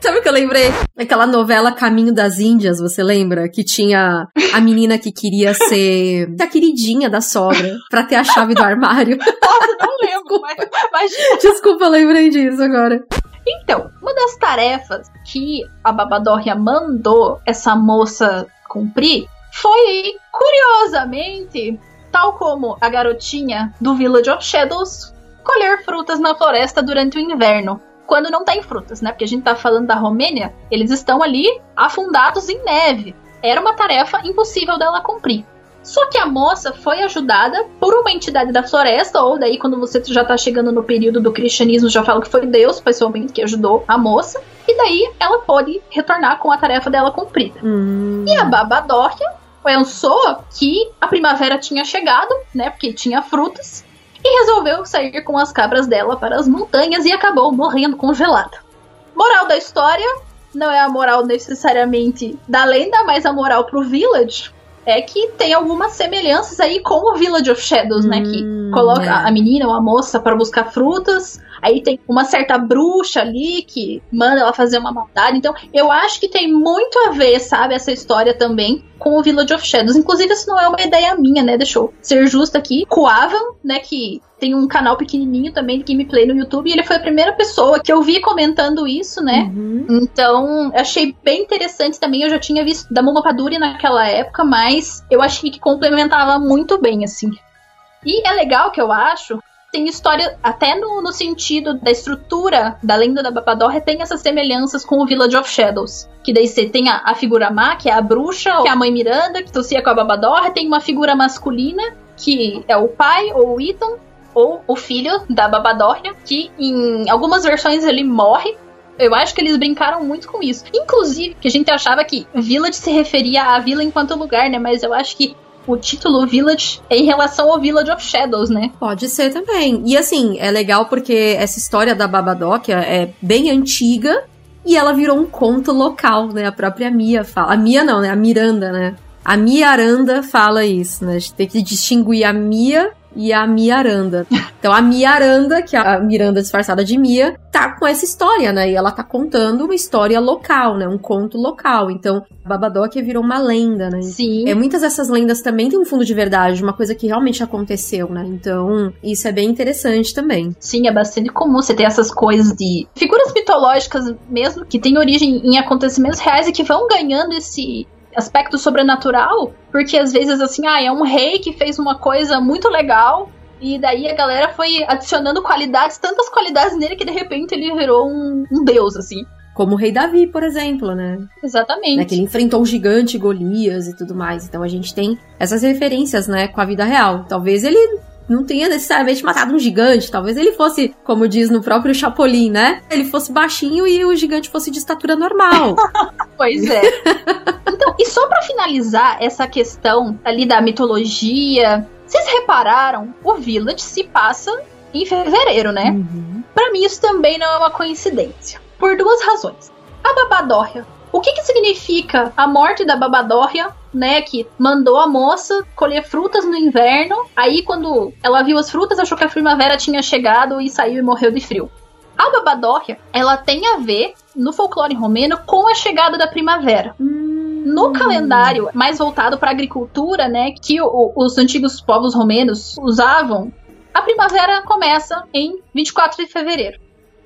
Sabe o que eu lembrei? Aquela novela Caminho das Índias, você lembra? Que tinha a menina que queria ser a queridinha da sogra pra ter a chave do armário. Nossa, não lembro, mas imagina. Desculpa, eu lembrei disso agora. Então, uma das tarefas que a Babadorria mandou essa moça cumprir foi, curiosamente, tal como a garotinha do Village of Shadows, colher frutas na floresta durante o inverno. Quando não tem frutas, né? Porque a gente tá falando da Romênia, eles estão ali afundados em neve. Era uma tarefa impossível dela cumprir. Só que a moça foi ajudada por uma entidade da floresta, ou daí quando você já tá chegando no período do cristianismo, já falo que foi Deus, pessoalmente, que ajudou a moça. E daí ela pode retornar com a tarefa dela cumprida. Hum. E a Babadorria pensou que a primavera tinha chegado, né? Porque tinha frutas. E resolveu sair com as cabras dela para as montanhas e acabou morrendo congelada. Moral da história, não é a moral necessariamente da lenda, mas a moral pro Village é que tem algumas semelhanças aí com o Village of Shadows, hum, né? Que hum, coloca é. a menina ou a moça para buscar frutas. Aí tem uma certa bruxa ali que manda ela fazer uma maldade. Então, eu acho que tem muito a ver, sabe, essa história também com o Village of Shadows. Inclusive, isso não é uma ideia minha, né? Deixa eu ser justa aqui. Coavan, né? Que tem um canal pequenininho também de gameplay no YouTube, e ele foi a primeira pessoa que eu vi comentando isso, né? Uhum. Então, achei bem interessante também. Eu já tinha visto da Momopaduri naquela época, mas eu achei que complementava muito bem, assim. E é legal que eu acho tem história, até no, no sentido da estrutura da lenda da Babadorra, tem essas semelhanças com o Village of Shadows. Que daí você tem a, a figura má, que é a bruxa, que é a mãe Miranda, que associa com a Babadorra, tem uma figura masculina, que é o pai, ou o Ethan, ou o filho da Babadorra, que em algumas versões ele morre. Eu acho que eles brincaram muito com isso. Inclusive, que a gente achava que Village se referia à vila enquanto lugar, né? Mas eu acho que o título Village em relação ao Village of Shadows, né? Pode ser também. E assim, é legal porque essa história da Babadocia é bem antiga e ela virou um conto local, né? A própria Mia fala. A Mia não, né? A Miranda, né? A Mia Aranda fala isso, né? A gente tem que distinguir a Mia e a Mia Aranda. Então a Mia Aranda, que é a Miranda disfarçada de Mia, tá com essa história, né? E ela tá contando uma história local, né? Um conto local. Então, Babadook virou uma lenda, né? Sim. É, muitas dessas lendas também têm um fundo de verdade, uma coisa que realmente aconteceu, né? Então, isso é bem interessante também. Sim, é bastante comum você ter essas coisas de figuras mitológicas mesmo, que têm origem em acontecimentos reais e que vão ganhando esse aspecto sobrenatural, porque às vezes assim, ah, é um rei que fez uma coisa muito legal e daí a galera foi adicionando qualidades, tantas qualidades nele que de repente ele virou um, um deus, assim. Como o rei Davi, por exemplo, né? Exatamente. Né, que ele enfrentou o gigante Golias e tudo mais. Então a gente tem essas referências, né, com a vida real. Talvez ele não tenha necessariamente matado um gigante. Talvez ele fosse, como diz no próprio Chapolin, né? Ele fosse baixinho e o gigante fosse de estatura normal. pois é. então, e só para finalizar essa questão ali da mitologia, vocês repararam? O Village se passa em fevereiro, né? Uhum. Para mim isso também não é uma coincidência. Por duas razões. A Babadorria o que, que significa a morte da Babadorria, né? Que mandou a moça colher frutas no inverno. Aí, quando ela viu as frutas, achou que a primavera tinha chegado e saiu e morreu de frio. A Babadorria, ela tem a ver, no folclore romeno, com a chegada da primavera. Hum. No calendário mais voltado para a agricultura, né, que o, os antigos povos romenos usavam, a primavera começa em 24 de fevereiro.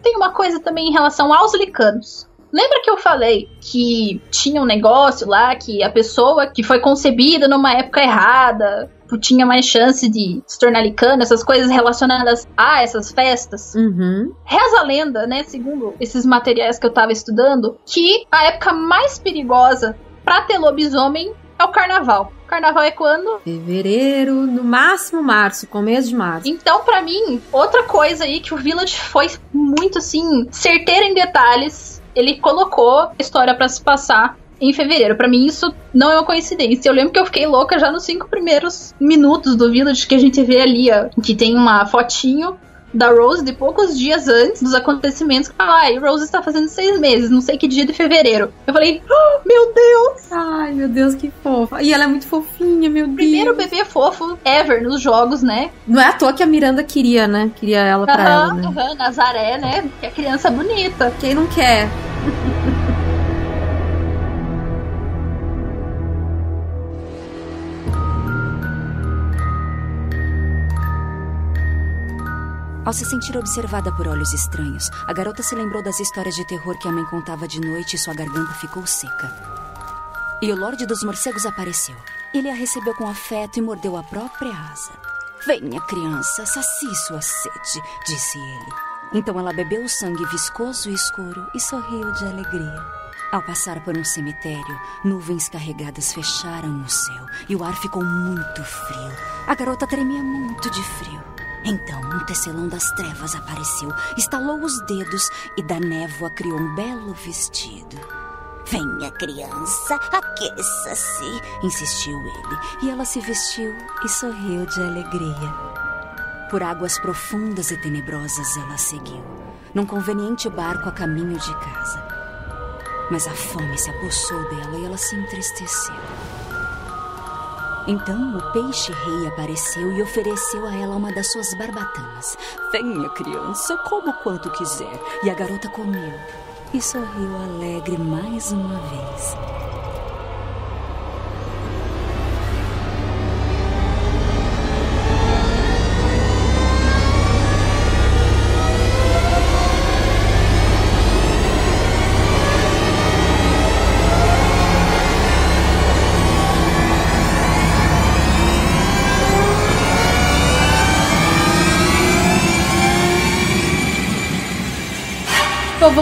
Tem uma coisa também em relação aos licanos. Lembra que eu falei que tinha um negócio lá que a pessoa que foi concebida numa época errada tinha mais chance de se tornar licana, essas coisas relacionadas a essas festas? Uhum. Reza a lenda, né, segundo esses materiais que eu tava estudando, que a época mais perigosa para ter lobisomem é o carnaval. Carnaval é quando? Fevereiro, no máximo março, começo de março. Então, para mim, outra coisa aí que o Village foi muito assim, certeiro em detalhes ele colocou a história para se passar em fevereiro. Para mim, isso não é uma coincidência. Eu lembro que eu fiquei louca já nos cinco primeiros minutos do Village que a gente vê ali, ó, que tem uma fotinho da Rose de poucos dias antes dos acontecimentos. Ah, e Rose está fazendo seis meses, não sei que dia de fevereiro. Eu falei, oh, meu Deus! Ai, meu Deus, que fofa. E ela é muito fofinha, meu Deus. Primeiro bebê fofo ever nos jogos, né? Não é à toa que a Miranda queria, né? Queria ela pra ela, né? Nazaré, né? Que a criança é bonita. Quem não quer? Ao se sentir observada por olhos estranhos, a garota se lembrou das histórias de terror que a mãe contava de noite e sua garganta ficou seca. E o Lorde dos Morcegos apareceu. Ele a recebeu com afeto e mordeu a própria asa. Venha, criança, sacie sua sede, disse ele. Então ela bebeu o sangue viscoso e escuro e sorriu de alegria. Ao passar por um cemitério, nuvens carregadas fecharam o céu e o ar ficou muito frio. A garota tremia muito de frio. Então um tecelão das trevas apareceu, estalou os dedos e da névoa criou um belo vestido. Venha, criança, aqueça-se, insistiu ele, e ela se vestiu e sorriu de alegria. Por águas profundas e tenebrosas ela seguiu, num conveniente barco a caminho de casa. Mas a fome se apossou dela e ela se entristeceu. Então o peixe-rei apareceu e ofereceu a ela uma das suas barbatanas. Venha, criança, como quanto quiser. E a garota comeu e sorriu alegre mais uma vez.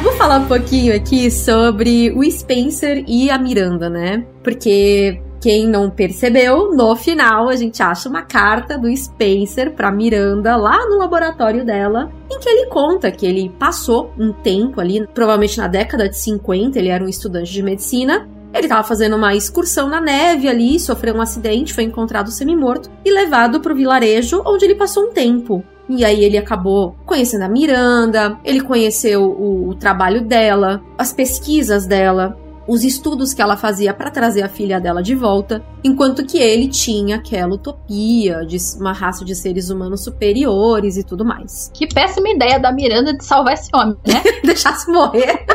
Vamos falar um pouquinho aqui sobre o Spencer e a Miranda, né? Porque quem não percebeu, no final a gente acha uma carta do Spencer para Miranda lá no laboratório dela, em que ele conta que ele passou um tempo ali, provavelmente na década de 50, ele era um estudante de medicina, ele estava fazendo uma excursão na neve ali, sofreu um acidente, foi encontrado semi-morto e levado para o vilarejo onde ele passou um tempo. E aí ele acabou conhecendo a Miranda, ele conheceu o, o trabalho dela, as pesquisas dela, os estudos que ela fazia para trazer a filha dela de volta, enquanto que ele tinha aquela utopia de uma raça de seres humanos superiores e tudo mais. Que péssima ideia da Miranda de salvar esse homem, né? Deixasse morrer.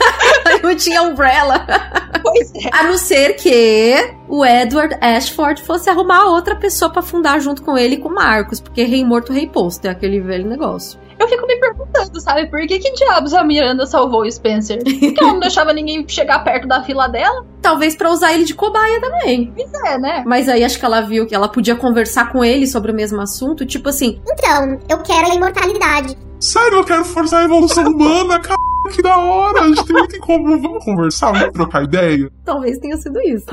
Não tinha Umbrella. Pois é. A não ser que o Edward Ashford fosse arrumar outra pessoa para fundar junto com ele e com Marcos, porque rei morto, rei posto, é aquele velho negócio. Eu fico me perguntando, sabe, por que que diabos a Miranda salvou o Spencer? Porque ela não deixava ninguém chegar perto da fila dela? Talvez para usar ele de cobaia também. Pois é, né? Mas aí acho que ela viu que ela podia conversar com ele sobre o mesmo assunto, tipo assim, Então, eu quero a imortalidade. Sério, eu quero forçar a evolução humana, cara. Que da hora, a gente tem muito em comum. Vamos conversar, vamos trocar ideia. talvez tenha sido isso.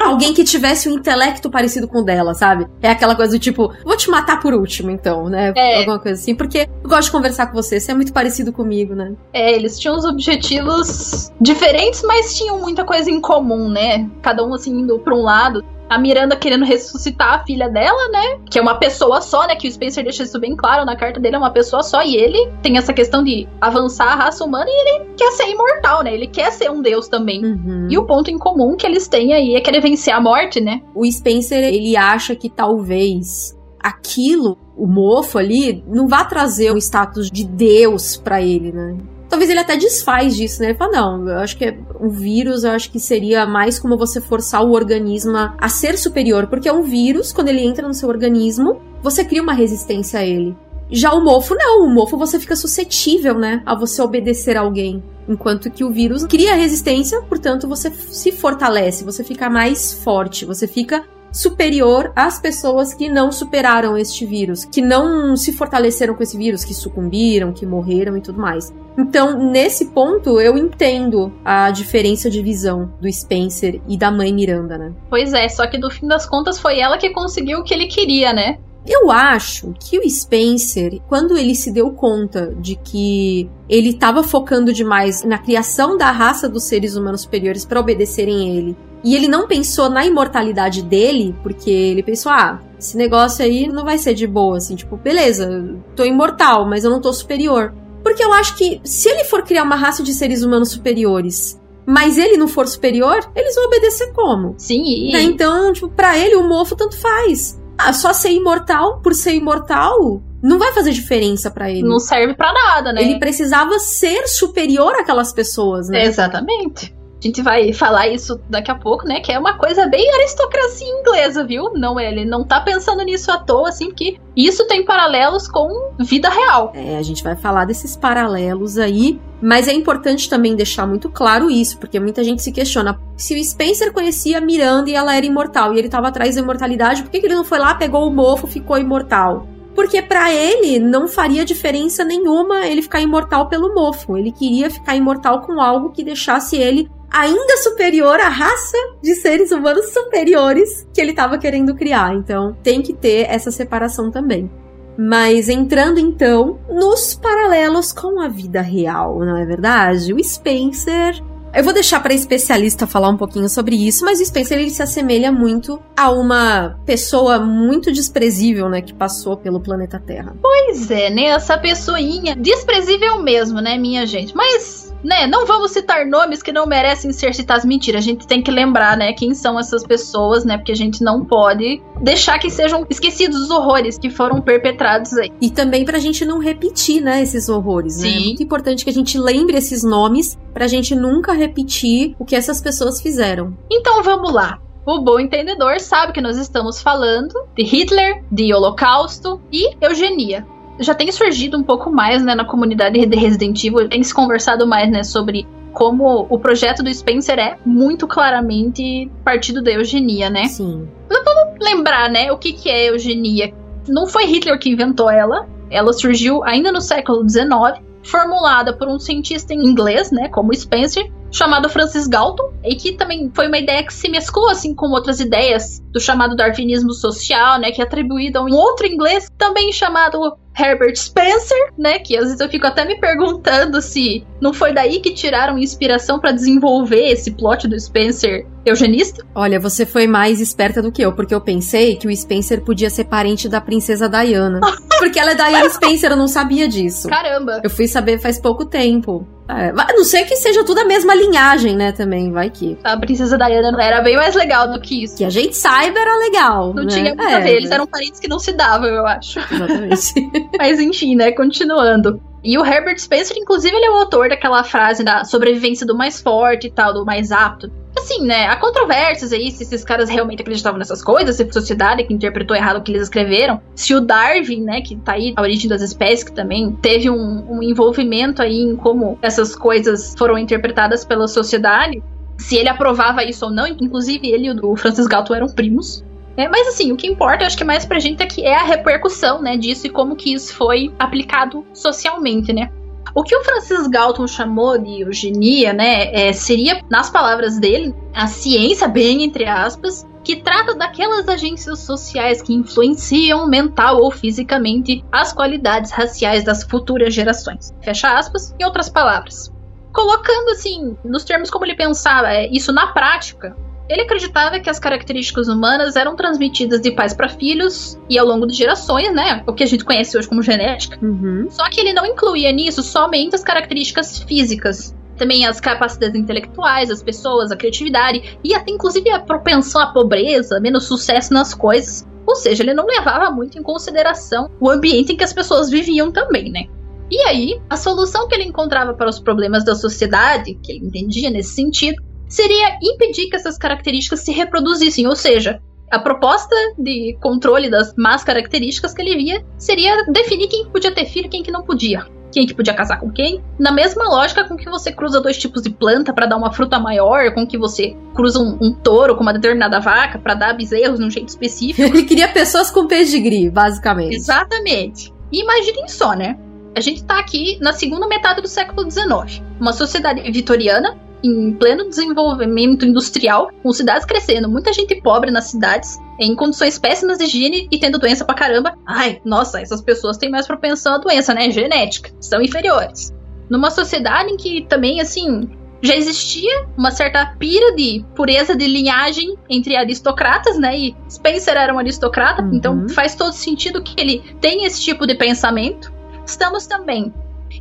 Alguém que tivesse um intelecto parecido com o dela, sabe? É aquela coisa do tipo, vou te matar por último, então, né? É. Alguma coisa assim. Porque eu gosto de conversar com você, você é muito parecido comigo, né? É, eles tinham os objetivos diferentes, mas tinham muita coisa em comum, né? Cada um assim indo pra um lado. A Miranda querendo ressuscitar a filha dela, né? Que é uma pessoa só, né? Que o Spencer deixa isso bem claro na carta dele, é uma pessoa só. E ele tem essa questão de avançar a raça humana e ele quer ser imortal, né? Ele quer ser um deus também. Uhum. E o ponto em comum que eles têm aí é querer vencer a morte, né? o Spencer, ele acha que talvez aquilo, o mofo ali, não vá trazer um status de Deus pra ele, né? Talvez ele até desfaz disso, né? Ele fala, não, eu acho que é vírus, eu acho que seria mais como você forçar o organismo a- ser superior, porque é um vírus, quando ele entra no seu organismo, você cria uma resistência a ele. Já o mofo, não. O mofo você fica suscetível, né? A você obedecer a alguém. Enquanto que o vírus cria resistência, portanto, você se fortalece, você fica mais forte, você fica superior às pessoas que não superaram este vírus, que não se fortaleceram com esse vírus, que sucumbiram, que morreram e tudo mais. Então, nesse ponto, eu entendo a diferença de visão do Spencer e da mãe Miranda, né? Pois é, só que no fim das contas foi ela que conseguiu o que ele queria, né? Eu acho que o Spencer, quando ele se deu conta de que ele estava focando demais na criação da raça dos seres humanos superiores para obedecerem ele, e ele não pensou na imortalidade dele, porque ele pensou, ah, esse negócio aí não vai ser de boa, assim, tipo, beleza, tô imortal, mas eu não tô superior. Porque eu acho que se ele for criar uma raça de seres humanos superiores, mas ele não for superior, eles vão obedecer como? Sim. Né? Então, tipo, pra ele o mofo tanto faz. Ah, só ser imortal por ser imortal não vai fazer diferença pra ele. Não serve pra nada, né? Ele precisava ser superior àquelas pessoas, né? Exatamente. A gente vai falar isso daqui a pouco, né? Que é uma coisa bem aristocracia inglesa, viu? Não, ele não tá pensando nisso à toa, assim, porque isso tem paralelos com vida real. É, a gente vai falar desses paralelos aí, mas é importante também deixar muito claro isso, porque muita gente se questiona se o Spencer conhecia Miranda e ela era imortal e ele tava atrás da imortalidade, por que, que ele não foi lá, pegou o mofo, ficou imortal? Porque pra ele não faria diferença nenhuma ele ficar imortal pelo mofo. Ele queria ficar imortal com algo que deixasse ele ainda superior à raça de seres humanos superiores que ele tava querendo criar. Então, tem que ter essa separação também. Mas entrando então nos paralelos com a vida real, não é verdade? O Spencer. Eu vou deixar para especialista falar um pouquinho sobre isso, mas o Spencer ele se assemelha muito a uma pessoa muito desprezível, né, que passou pelo planeta Terra. Pois é, né? Essa pessoinha desprezível mesmo, né, minha gente? Mas, né, não vamos citar nomes que não merecem ser citados. Mentira, a gente tem que lembrar, né, quem são essas pessoas, né? Porque a gente não pode deixar que sejam esquecidos os horrores que foram perpetrados aí. E também pra gente não repetir, né, esses horrores, né? É Sim. muito importante que a gente lembre esses nomes pra gente nunca repetir o que essas pessoas fizeram. Então vamos lá. O bom entendedor sabe que nós estamos falando de Hitler, de Holocausto e eugenia. Já tem surgido um pouco mais né, na comunidade de Resident Evil, tem se conversado mais né, sobre como o projeto do Spencer é muito claramente partido da eugenia, né? Sim. Lembrar, né, o que, que é eugenia. Não foi Hitler que inventou ela, ela surgiu ainda no século XIX formulada por um cientista em inglês, né, como Spencer, chamado Francis Galton, e que também foi uma ideia que se mesclou assim com outras ideias do chamado darwinismo social, né, que é atribuído a um outro inglês também chamado Herbert Spencer, né, que às vezes eu fico até me perguntando se não foi daí que tiraram inspiração para desenvolver esse plot do Spencer eugenista. Olha, você foi mais esperta do que eu, porque eu pensei que o Spencer podia ser parente da princesa Diana. porque ela é Diana Spencer, eu não sabia disso. Caramba. Eu fui saber faz pouco tempo. É, a não ser que seja tudo a mesma linhagem, né, também, vai que. A princesa Diana era bem mais legal do que isso. Que a gente saiba era legal. Não né? tinha muito é, a ver, eles eram parentes que não se davam, eu acho. Exatamente. Mas enfim, né, continuando. E o Herbert Spencer, inclusive, ele é o autor daquela frase da sobrevivência do mais forte e tal, do mais apto. Assim, né, há controvérsias aí se esses caras realmente acreditavam nessas coisas, se a sociedade que interpretou errado o que eles escreveram, se o Darwin, né, que tá aí, a origem das espécies, que também teve um, um envolvimento aí em como essas coisas foram interpretadas pela sociedade, se ele aprovava isso ou não, inclusive ele e o Francis Galton eram primos. É, mas assim, o que importa, eu acho que mais pra gente é que é a repercussão, né, disso e como que isso foi aplicado socialmente, né? O que o Francis Galton chamou de eugenia, né, é, seria, nas palavras dele, a ciência, bem entre aspas, que trata daquelas agências sociais que influenciam mental ou fisicamente as qualidades raciais das futuras gerações. Fecha aspas, em outras palavras. Colocando assim, nos termos como ele pensava, é, isso na prática, ele acreditava que as características humanas eram transmitidas de pais para filhos e ao longo de gerações, né? O que a gente conhece hoje como genética. Uhum. Só que ele não incluía nisso somente as características físicas. Também as capacidades intelectuais, as pessoas, a criatividade e até inclusive a propensão à pobreza, menos sucesso nas coisas. Ou seja, ele não levava muito em consideração o ambiente em que as pessoas viviam também, né? E aí, a solução que ele encontrava para os problemas da sociedade, que ele entendia nesse sentido, seria impedir que essas características se reproduzissem, ou seja, a proposta de controle das más características que ele via seria definir quem podia ter filho e quem que não podia. Quem que podia casar com quem? Na mesma lógica com que você cruza dois tipos de planta para dar uma fruta maior, com que você cruza um, um touro com uma determinada vaca para dar bezerros de um jeito específico. Ele queria pessoas com pedigree, basicamente. Exatamente. E imaginem só, né? A gente tá aqui na segunda metade do século XIX. Uma sociedade vitoriana em pleno desenvolvimento industrial, com cidades crescendo, muita gente pobre nas cidades, em condições péssimas de higiene e tendo doença pra caramba. Ai, nossa, essas pessoas têm mais propensão à doença, né? Genética, são inferiores. Numa sociedade em que também, assim, já existia uma certa pira de pureza de linhagem entre aristocratas, né? E Spencer era um aristocrata, Uhum. então faz todo sentido que ele tenha esse tipo de pensamento. Estamos também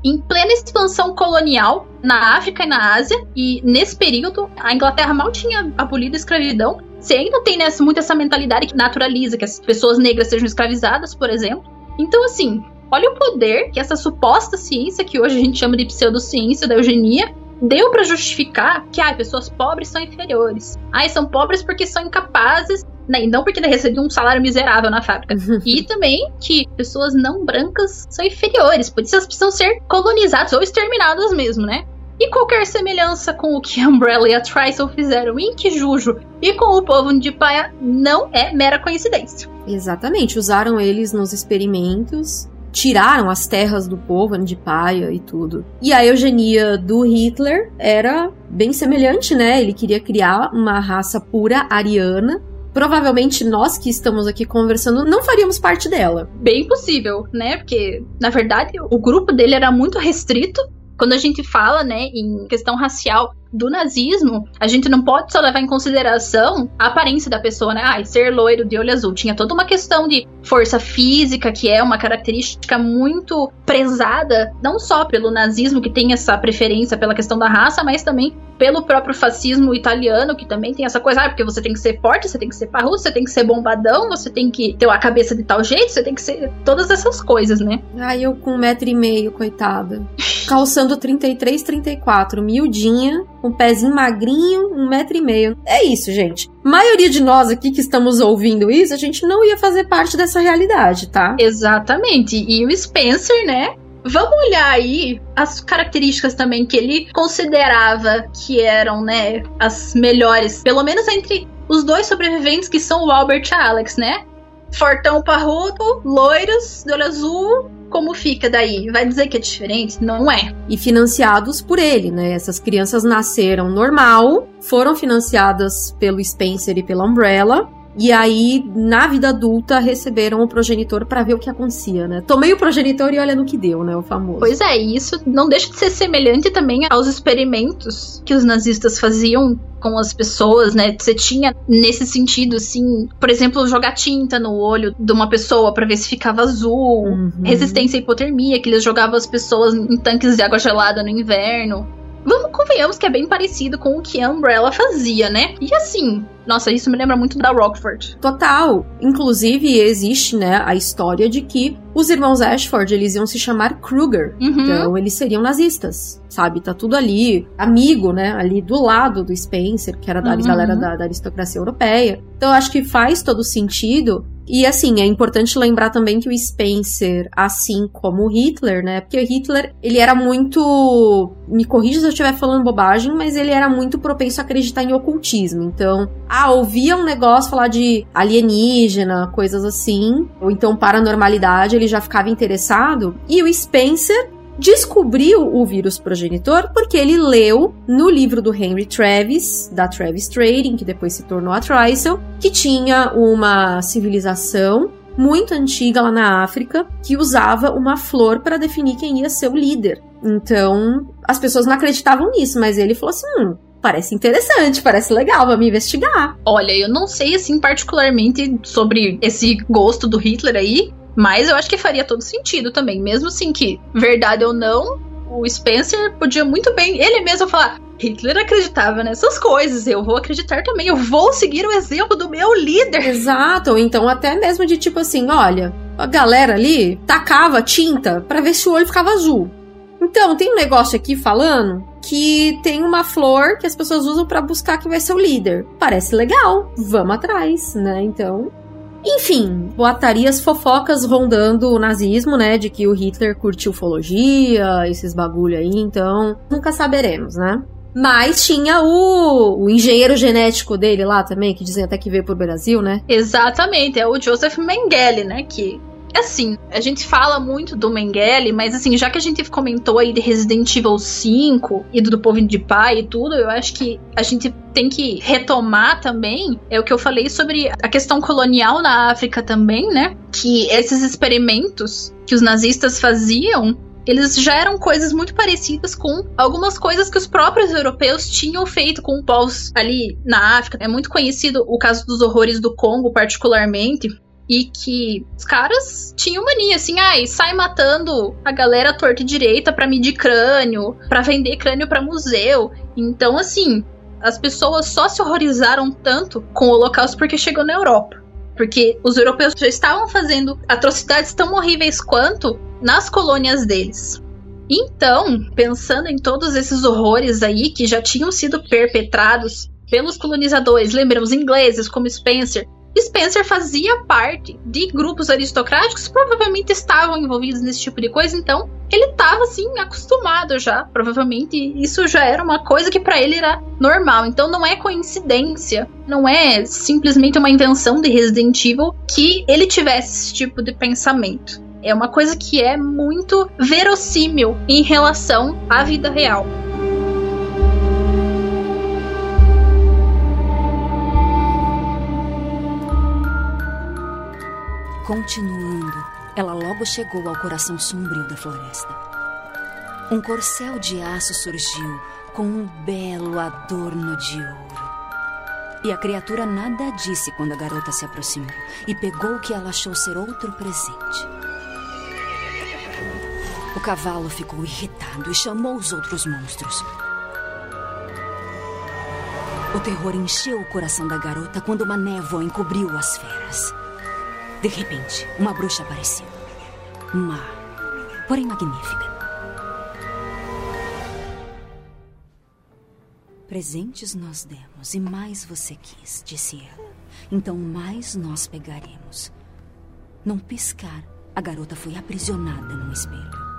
em plena expansão colonial na África e na Ásia, e nesse período a Inglaterra mal tinha abolido a escravidão. Você ainda tem nessa, muito essa mentalidade que naturaliza que as pessoas negras sejam escravizadas, por exemplo. Então, assim, olha o poder que essa suposta ciência, que hoje a gente chama de pseudociência da eugenia, deu para justificar que ah, pessoas pobres são inferiores. Ah, são pobres porque são incapazes, né, e não porque recebiam um salário miserável na fábrica. e também que pessoas não brancas são inferiores, por isso elas precisam ser colonizadas ou exterminadas mesmo, né? E qualquer semelhança com o que a Umbrella e a Trisel fizeram em Kijujo e com o povo de Paia não é mera coincidência. Exatamente, usaram eles nos experimentos, tiraram as terras do povo de paia e tudo. E a eugenia do Hitler era bem semelhante, né? Ele queria criar uma raça pura ariana. Provavelmente nós que estamos aqui conversando não faríamos parte dela. Bem possível, né? Porque, na verdade, o grupo dele era muito restrito. Quando a gente fala, né, em questão racial do nazismo, a gente não pode só levar em consideração a aparência da pessoa, né? Ah, ser loiro de olho azul. Tinha toda uma questão de força física, que é uma característica muito prezada, não só pelo nazismo, que tem essa preferência pela questão da raça, mas também pelo próprio fascismo italiano, que também tem essa coisa, ah, porque você tem que ser forte, você tem que ser parrudo, você tem que ser bombadão, você tem que ter a cabeça de tal jeito, você tem que ser todas essas coisas, né? Ai, eu com um metro e meio, coitada. Calçando 33, 34, miudinha, um pezinho magrinho, um metro e meio. É isso, gente. maioria de nós aqui que estamos ouvindo isso, a gente não ia fazer parte dessa realidade, tá? Exatamente. E o Spencer, né? Vamos olhar aí as características também que ele considerava que eram, né, as melhores, pelo menos entre os dois sobreviventes que são o Albert e a Alex, né? Fortão parrudo, loiros, de olho azul, Como fica daí? Vai dizer que é diferente? Não é. E financiados por ele, né? Essas crianças nasceram normal, foram financiadas pelo Spencer e pela Umbrella, e aí, na vida adulta, receberam o progenitor para ver o que acontecia, né? Tomei o progenitor e olha no que deu, né? O famoso. Pois é, e isso não deixa de ser semelhante também aos experimentos que os nazistas faziam com as pessoas, né? Você tinha nesse sentido, assim, por exemplo, jogar tinta no olho de uma pessoa para ver se ficava azul, uhum. resistência à hipotermia, que eles jogavam as pessoas em tanques de água gelada no inverno. Vamos, convenhamos que é bem parecido com o que a Umbrella fazia, né? E assim, nossa, isso me lembra muito da Rockford. Total. Inclusive, existe, né, a história de que os irmãos Ashford, eles iam se chamar Kruger. Uhum. Então, eles seriam nazistas, sabe? Tá tudo ali, amigo, né? Ali do lado do Spencer, que era da uhum. galera da, da aristocracia europeia. Então, eu acho que faz todo sentido e assim, é importante lembrar também que o Spencer, assim como o Hitler, né? Porque o Hitler, ele era muito. Me corrija se eu estiver falando bobagem, mas ele era muito propenso a acreditar em ocultismo. Então, ah, ouvia um negócio falar de alienígena, coisas assim, ou então paranormalidade, ele já ficava interessado. E o Spencer descobriu o vírus progenitor porque ele leu no livro do Henry Travis, da Travis Trading, que depois se tornou a Trisel, que tinha uma civilização muito antiga lá na África que usava uma flor para definir quem ia ser o líder. Então, as pessoas não acreditavam nisso, mas ele falou assim: hum, parece interessante, parece legal, vamos investigar. Olha, eu não sei assim particularmente sobre esse gosto do Hitler aí, mas eu acho que faria todo sentido também. Mesmo assim que, verdade ou não, o Spencer podia muito bem, ele mesmo falar. Hitler acreditava nessas coisas, eu vou acreditar também, eu vou seguir o exemplo do meu líder. Exato, ou então até mesmo de tipo assim, olha, a galera ali tacava tinta para ver se o olho ficava azul. Então, tem um negócio aqui falando que tem uma flor que as pessoas usam para buscar quem vai ser o líder. Parece legal, vamos atrás, né? Então, enfim, boatarias fofocas rondando o nazismo, né? De que o Hitler curtiu ufologia, esses bagulho aí, então nunca saberemos, né? Mas tinha o, o, engenheiro genético dele lá também, que dizem até que veio pro Brasil, né? Exatamente, é o Joseph Mengele, né? Que Assim, a gente fala muito do Mengele, mas assim, já que a gente comentou aí de Resident Evil 5 e do, Povo de Pai e tudo, eu acho que a gente tem que retomar também é o que eu falei sobre a questão colonial na África também, né? Que esses experimentos que os nazistas faziam eles já eram coisas muito parecidas com algumas coisas que os próprios europeus tinham feito com povos ali na África. É muito conhecido o caso dos horrores do Congo, particularmente, e que os caras tinham mania, assim, ai, sai matando a galera torta e direita pra medir crânio, pra vender crânio pra museu. Então, assim, as pessoas só se horrorizaram tanto com o Holocausto porque chegou na Europa. Porque os europeus já estavam fazendo atrocidades tão horríveis quanto nas colônias deles. Então, pensando em todos esses horrores aí que já tinham sido perpetrados pelos colonizadores, lembram os ingleses como Spencer, Spencer fazia parte de grupos aristocráticos provavelmente estavam envolvidos nesse tipo de coisa, então ele estava assim acostumado já, provavelmente isso já era uma coisa que para ele era normal. Então não é coincidência, não é simplesmente uma invenção de Resident Evil que ele tivesse esse tipo de pensamento. É uma coisa que é muito verossímil em relação à vida real. Continuando, ela logo chegou ao coração sombrio da floresta. Um corcel de aço surgiu com um belo adorno de ouro. E a criatura nada disse quando a garota se aproximou e pegou o que ela achou ser outro presente. O cavalo ficou irritado e chamou os outros monstros. O terror encheu o coração da garota quando uma névoa encobriu as feras. De repente, uma bruxa apareceu. Má, porém magnífica. Presentes nós demos e mais você quis, disse ela. Então mais nós pegaremos. Num piscar, a garota foi aprisionada num espelho.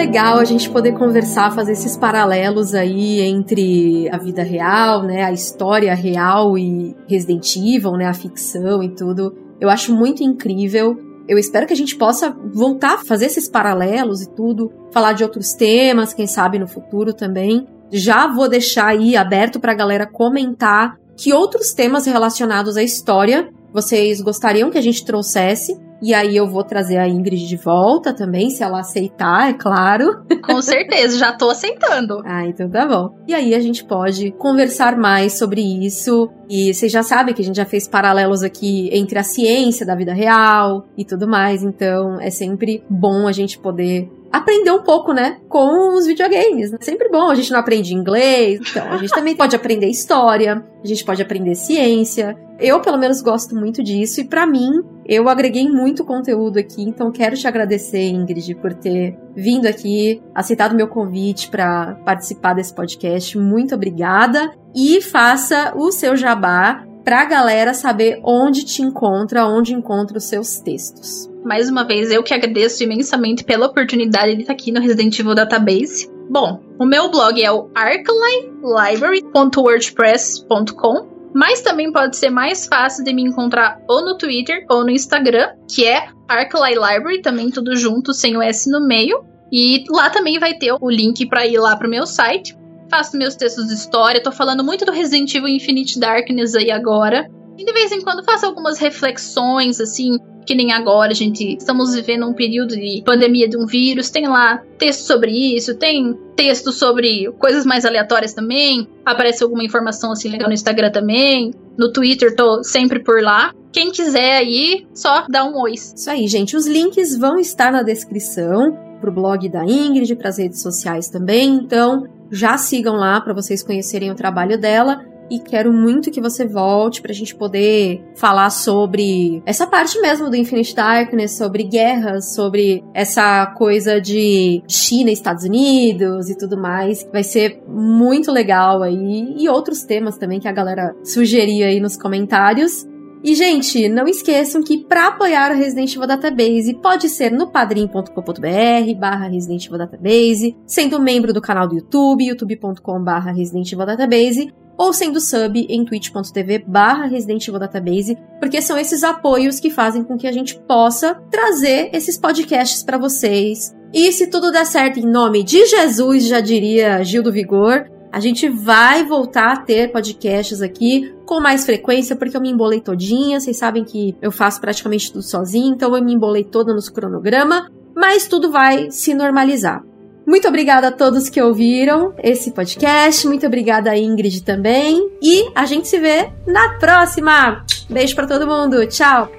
Legal a gente poder conversar, fazer esses paralelos aí entre a vida real, né, a história real e Resident Evil, né, a ficção e tudo. Eu acho muito incrível. Eu espero que a gente possa voltar a fazer esses paralelos e tudo, falar de outros temas, quem sabe no futuro também. Já vou deixar aí aberto para a galera comentar que outros temas relacionados à história vocês gostariam que a gente trouxesse. E aí eu vou trazer a Ingrid de volta também, se ela aceitar, é claro. Com certeza, já tô aceitando. ah, então tá bom. E aí a gente pode conversar mais sobre isso. E vocês já sabem que a gente já fez paralelos aqui entre a ciência da vida real e tudo mais. Então é sempre bom a gente poder aprender um pouco, né, com os videogames. É sempre bom, a gente não aprende inglês, então a gente também pode aprender história, a gente pode aprender ciência. Eu, pelo menos, gosto muito disso e para mim, eu agreguei muito conteúdo aqui, então quero te agradecer, Ingrid, por ter vindo aqui, aceitado meu convite para participar desse podcast. Muito obrigada e faça o seu jabá para a galera saber onde te encontra, onde encontra os seus textos. Mais uma vez, eu que agradeço imensamente pela oportunidade de estar aqui no Resident Evil Database. Bom, o meu blog é o arclinelibrary.wordpress.com, mas também pode ser mais fácil de me encontrar ou no Twitter ou no Instagram, que é Arcline Library, também tudo junto, sem o S no meio. E lá também vai ter o link para ir lá pro meu site. Faço meus textos de história, tô falando muito do Resident Evil Infinite Darkness aí agora. E de vez em quando faço algumas reflexões, assim, que nem agora, gente estamos vivendo um período de pandemia de um vírus, tem lá texto sobre isso, tem texto sobre coisas mais aleatórias também, aparece alguma informação assim legal no Instagram também, no Twitter tô sempre por lá. Quem quiser aí, só dá um oi. Isso aí, gente. Os links vão estar na descrição pro blog da Ingrid, para as redes sociais também. Então, já sigam lá para vocês conhecerem o trabalho dela e quero muito que você volte pra gente poder falar sobre essa parte mesmo do Infinite Darkness, sobre guerras, sobre essa coisa de China, Estados Unidos e tudo mais. Vai ser muito legal aí e outros temas também que a galera sugeria aí nos comentários. E, gente, não esqueçam que para apoiar o Resident Evil Database pode ser no padrim.com.br barra Resident Evil Database, sendo membro do canal do YouTube, youtube.com barra Resident Evil Database, ou sendo sub em twitch.tv barra Resident Evil Database, porque são esses apoios que fazem com que a gente possa trazer esses podcasts para vocês. E se tudo der certo em nome de Jesus, já diria Gil do Vigor, a gente vai voltar a ter podcasts aqui com mais frequência, porque eu me embolei todinha. Vocês sabem que eu faço praticamente tudo sozinho, então eu me embolei toda nos cronograma, mas tudo vai se normalizar. Muito obrigada a todos que ouviram esse podcast. Muito obrigada a Ingrid também. E a gente se vê na próxima. Beijo para todo mundo. Tchau.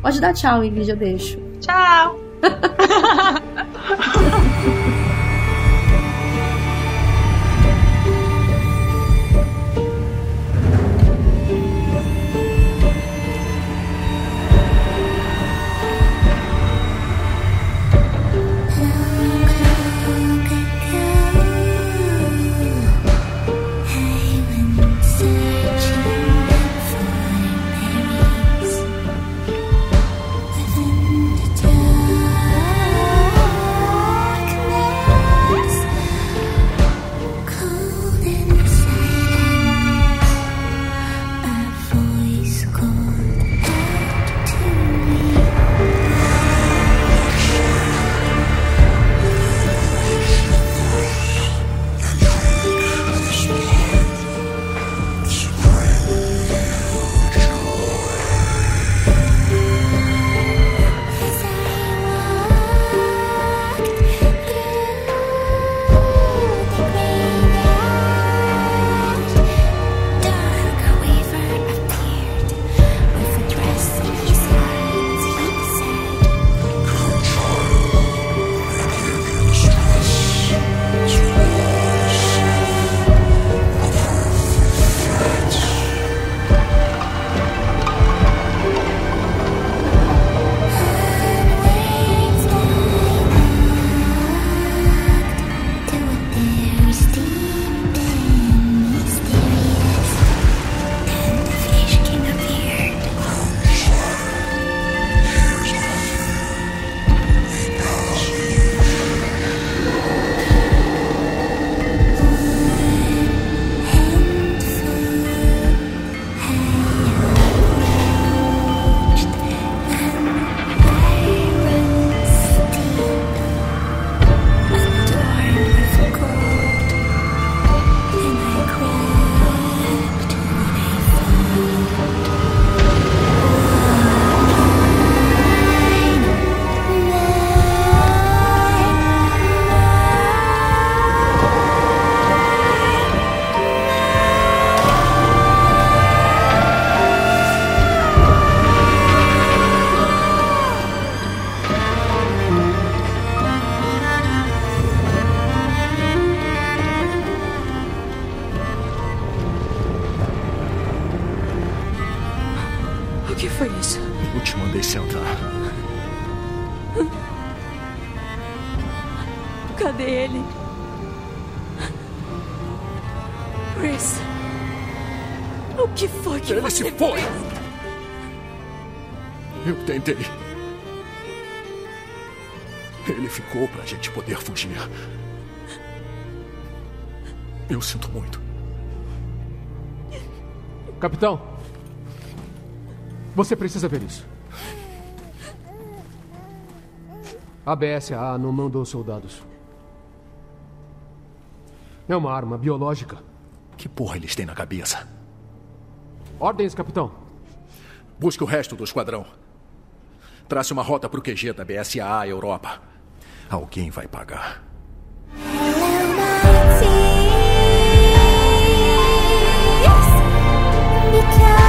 Pode dar tchau, Ingrid, eu deixo. Tchau. Cadê ele? Chris. O que foi que Ele você se foi! Eu tentei. Ele ficou pra gente poder fugir. Eu sinto muito. Capitão, você precisa ver isso. A BSA não mandou soldados. É uma arma biológica. Que porra eles têm na cabeça? Ordens, capitão. Busque o resto do esquadrão. Trace uma rota pro QG da BSAA Europa. Alguém vai pagar. Because